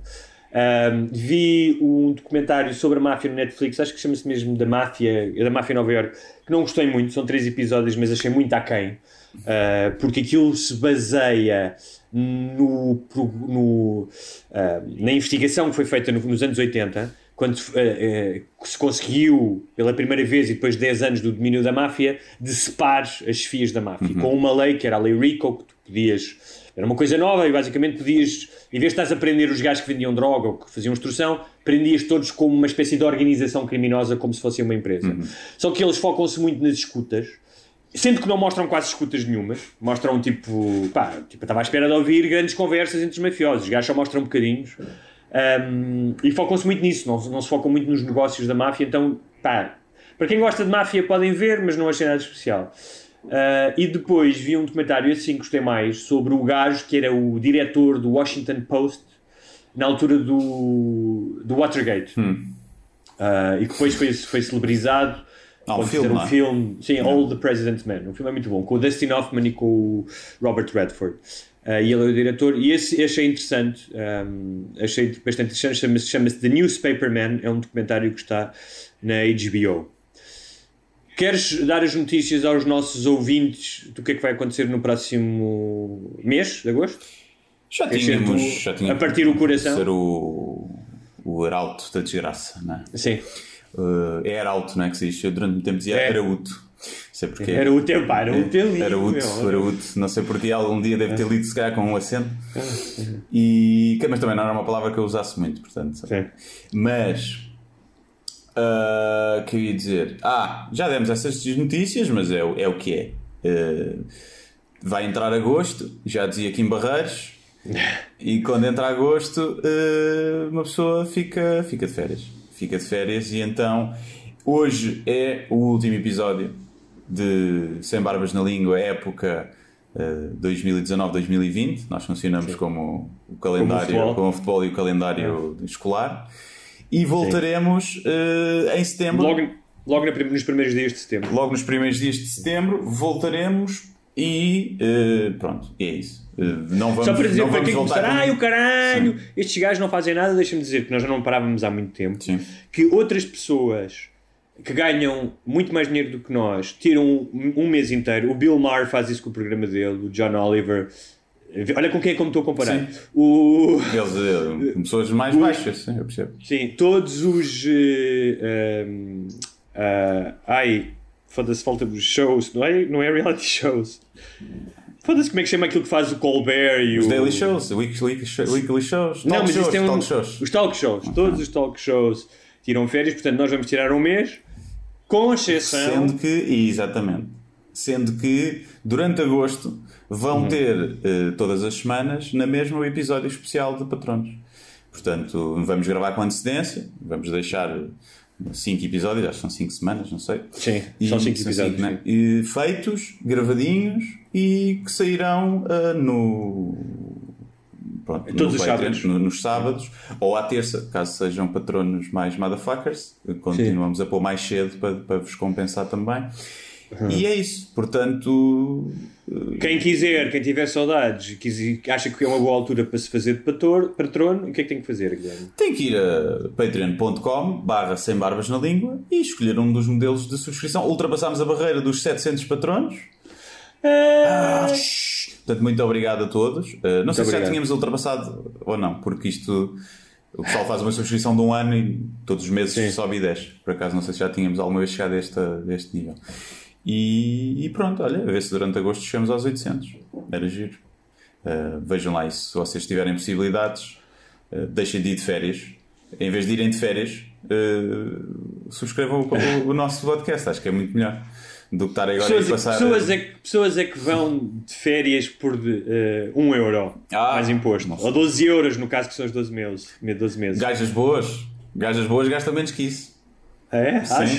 Um, vi um documentário sobre a máfia no Netflix, acho que chama-se mesmo da máfia, da máfia Nova York, que não gostei muito, são três episódios, mas achei muito aquém, uh, porque aquilo se baseia no, no, uh, na investigação que foi feita no- nos anos 80, quando uh, uh, se conseguiu pela primeira vez e depois de 10 anos do domínio da máfia, decepar as chefias da máfia, com uma lei que era a lei RICO, que tu podias era uma coisa nova e basicamente podias, em vez de estás a prender os gajos que vendiam droga ou que faziam instrução, prendias todos como uma espécie de organização criminosa, como se fosse uma empresa. Só que eles focam-se muito nas escutas, sendo que não mostram quase escutas nenhumas. Mostram tipo, pá, tipo, estava à espera de ouvir grandes conversas entre os mafiosos, os gajos só mostram bocadinhos. Um, e focam-se muito nisso, não, não se focam muito nos negócios da máfia, então, pá, para quem gosta de máfia podem ver, mas não achei nada especial. Uh, e depois vi um documentário, esse sim gostei mais, sobre o gajo que era o diretor do Washington Post na altura do, do Watergate. Uh, e que depois foi, foi celebrizado um filme, ser um é? filme, sim, All the President's Men. Um filme é muito bom, com o Dustin Hoffman e com o Robert Redford. Ah, e ele é o diretor, e esse achei interessante, ahm, achei bastante interessante, chama-se chama The Newspaper Man, é um documentário que está na HBO. Queres dar as notícias aos nossos ouvintes do que é que vai acontecer no próximo mês de agosto? Já tínhamos, já tínhamos. a partir do coração? Ser o, o arauto da desgraça, não é? Sim, Uh, é arauto, não é que se diz? Eu durante muito tempo dizia É. arauto. Sei porquê. era o teu pá, era o teu livro. Era meu. era útil. Não sei porquê, algum dia deve ter lido se calhar com um acento. E, que- mas também não era uma palavra que eu usasse muito, portanto. Sim. Mas, ah, que eu ia dizer? Ah, já demos essas notícias, mas é, o- é o que é. Ah, vai entrar agosto, já dizia aqui em Barreiros, e quando entra agosto, ah, uma pessoa fica, fica de férias. Fica de férias, e então hoje é o último episódio de Sem Barbas na Língua, época eh, 2019-2020. Nós funcionamos como o calendário, futebol. como o futebol e o calendário escolar. E voltaremos eh, em setembro, logo, Logo, logo nos primeiros dias de setembro. nos primeiros dias de setembro, voltaremos e eh, pronto, é isso. Não vamos, Só para dizer não para quem começar, com- ai o caralho, estes gajos não fazem nada, deixa-me dizer que nós já não parávamos há muito tempo. Sim. Que outras pessoas que ganham muito mais dinheiro do que nós tiram um, um mês inteiro. O Bill Maher faz isso com o programa dele, o John Oliver. Olha com quem é que eu me estou a comparar. Sim. O, Eles, pessoas mais baixas, sim, eu percebo. sim, todos os. eh, um, ah, ai, foda-se, falta os shows, não é, não é reality shows. Foda-se, como é que chama aquilo que faz o Colbert e Os o. daily shows, weekly, weekly shows, Não, talk mas shows, isso tem um, talk shows. os talk shows. Todos os talk shows tiram férias, portanto nós vamos tirar um mês, com exceção. Sendo que, exatamente, sendo que durante agosto vão ter eh, todas as semanas na mesma o episódio especial de Patronos. Portanto, vamos gravar com antecedência, vamos deixar 5 episódios, acho que são 5 semanas, não sei. Sim, E- são cinco episódios, né? E feitos, gravadinhos e que sairão ah, no. Pronto, Todos os sábados. no- nos sábados ou à terça, caso sejam patronos mais motherfuckers. Continuamos a pôr mais cedo para, para vos compensar também. Uhum. E é isso. Portanto, Quem quiser, quem tiver saudades, quis- acha que é uma boa altura para se fazer de pator, patrono, o que é que tem que fazer, Guilherme? tem que ir a patreon.com barra sem barbas na língua e escolher um dos modelos de subscrição. Ultrapassámos a barreira dos 700 patronos. Ah. Portanto, muito obrigado a todos. Uh, não sei se já obrigado. tínhamos ultrapassado ou não, porque isto o pessoal faz uma subscrição de um ano e todos os meses Sim. sobe e desce. Por acaso, não sei se já tínhamos alguma vez chegado a este, a este nível. E, e pronto, olha, a ver se durante agosto chegamos aos 800. Era giro. Uh, vejam lá isso. Se vocês tiverem possibilidades, uh, deixem de ir de férias. Em vez de irem de férias, uh, subscrevam o, o- o nosso podcast. Acho que é muito melhor do que estar agora Pessoas, a passar. pessoas, é que, pessoas é que vão de férias por uh, 1 euro Ah, mais imposto. não sei. Ou 12 euros, no caso que são os 12 meses. 12 meses. Gajas boas. Gajas boas gastam menos que isso. É? Sim.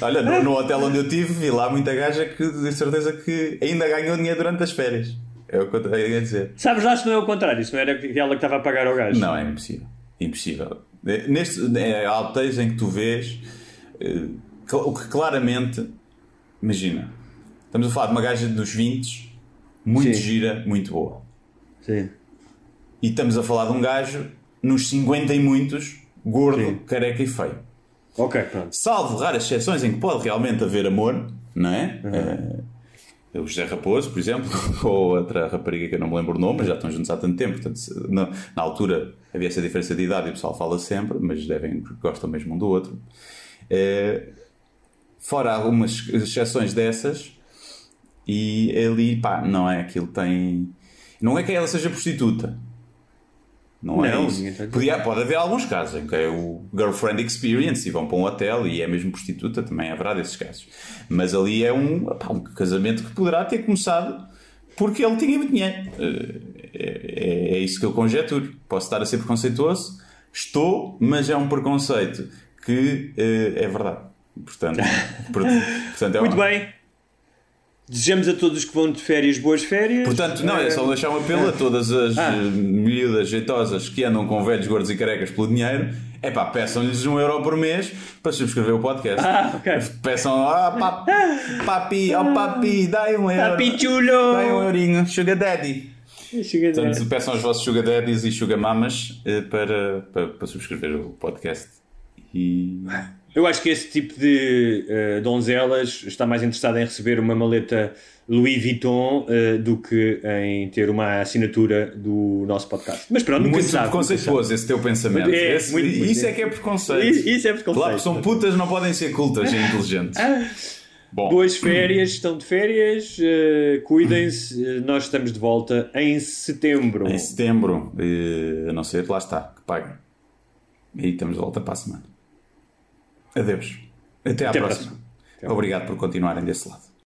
Olha, no, no hotel onde eu tive, vi lá muita gaja que de certeza que ainda ganhou dinheiro durante as férias. É o que eu tenho a dizer. Sabes lá se não é o contrário, isso não era ela que estava a pagar ao gajo. Não, é impossível. Impossível. É, Neste, é, há hotéis em que tu vês eh, o que claramente. Imagina, estamos a falar de uma gaja dos 20, muito Sim. gira, muito boa. Sim. E estamos a falar de um gajo nos 50 e muitos, gordo, Sim. careca e feio. Ok, pronto. Salvo raras exceções em que pode realmente haver amor, não é? Eh, o José Raposo, por exemplo, ou outra rapariga que eu não me lembro o nome, mas já estão juntos há tanto tempo, portanto, na, na altura havia essa diferença de idade e o pessoal fala sempre, mas devem, gostam mesmo um do outro. Eh, fora algumas exceções dessas, e ali, pá, não é aquilo tem. Não é que ela seja prostituta. Não, é Não, isso. está a dizer. Podia, pode haver alguns casos em que é o girlfriend experience e vão para um hotel e é mesmo prostituta, também haverá desses casos. Mas ali é um, pá, um casamento que poderá ter começado porque ele tinha muito dinheiro. Eh, É, é- é isso que eu conjeturo. Posso estar a ser preconceituoso, estou, mas é um preconceito que eh, é verdade. Portanto, por- portanto é Muito uma- bem. Desejamos a todos que vão de férias boas férias. Portanto, não, é só deixar um apelo a todas as Ah. eh, miúdas jeitosas que andam com velhos gordos e carecas pelo dinheiro. É pá, peçam-lhes um euro por mês para subscrever o podcast. Ah, ok. Peçam, ah, pap, papi, oh papi, dai um euro. Papi chulo. Dai um eurinho, sugar daddy. Chega de- Portanto, peçam aos vossos sugar daddies e sugar mamas eh, para, para, para subscrever o podcast. E... Eu acho que esse tipo de eh, donzelas está mais interessado em receber uma maleta Louis Vuitton eh, do que em ter uma assinatura do nosso podcast. Mas pronto, Muito sabe. preconceituoso esse teu pensamento. É, Esse- muito, muito. isso é que é preconceito. Isso- isso é preconceito. Lá são putas, não podem ser cultas e inteligentes. Bom, Boas férias, estão de férias, eh, cuidem-se, nós estamos de volta em setembro. em setembro, eh, a não ser, lá está, que paguem. E estamos de volta para a semana. Adeus. Até à Até próxima. próxima. Obrigado por continuarem desse lado.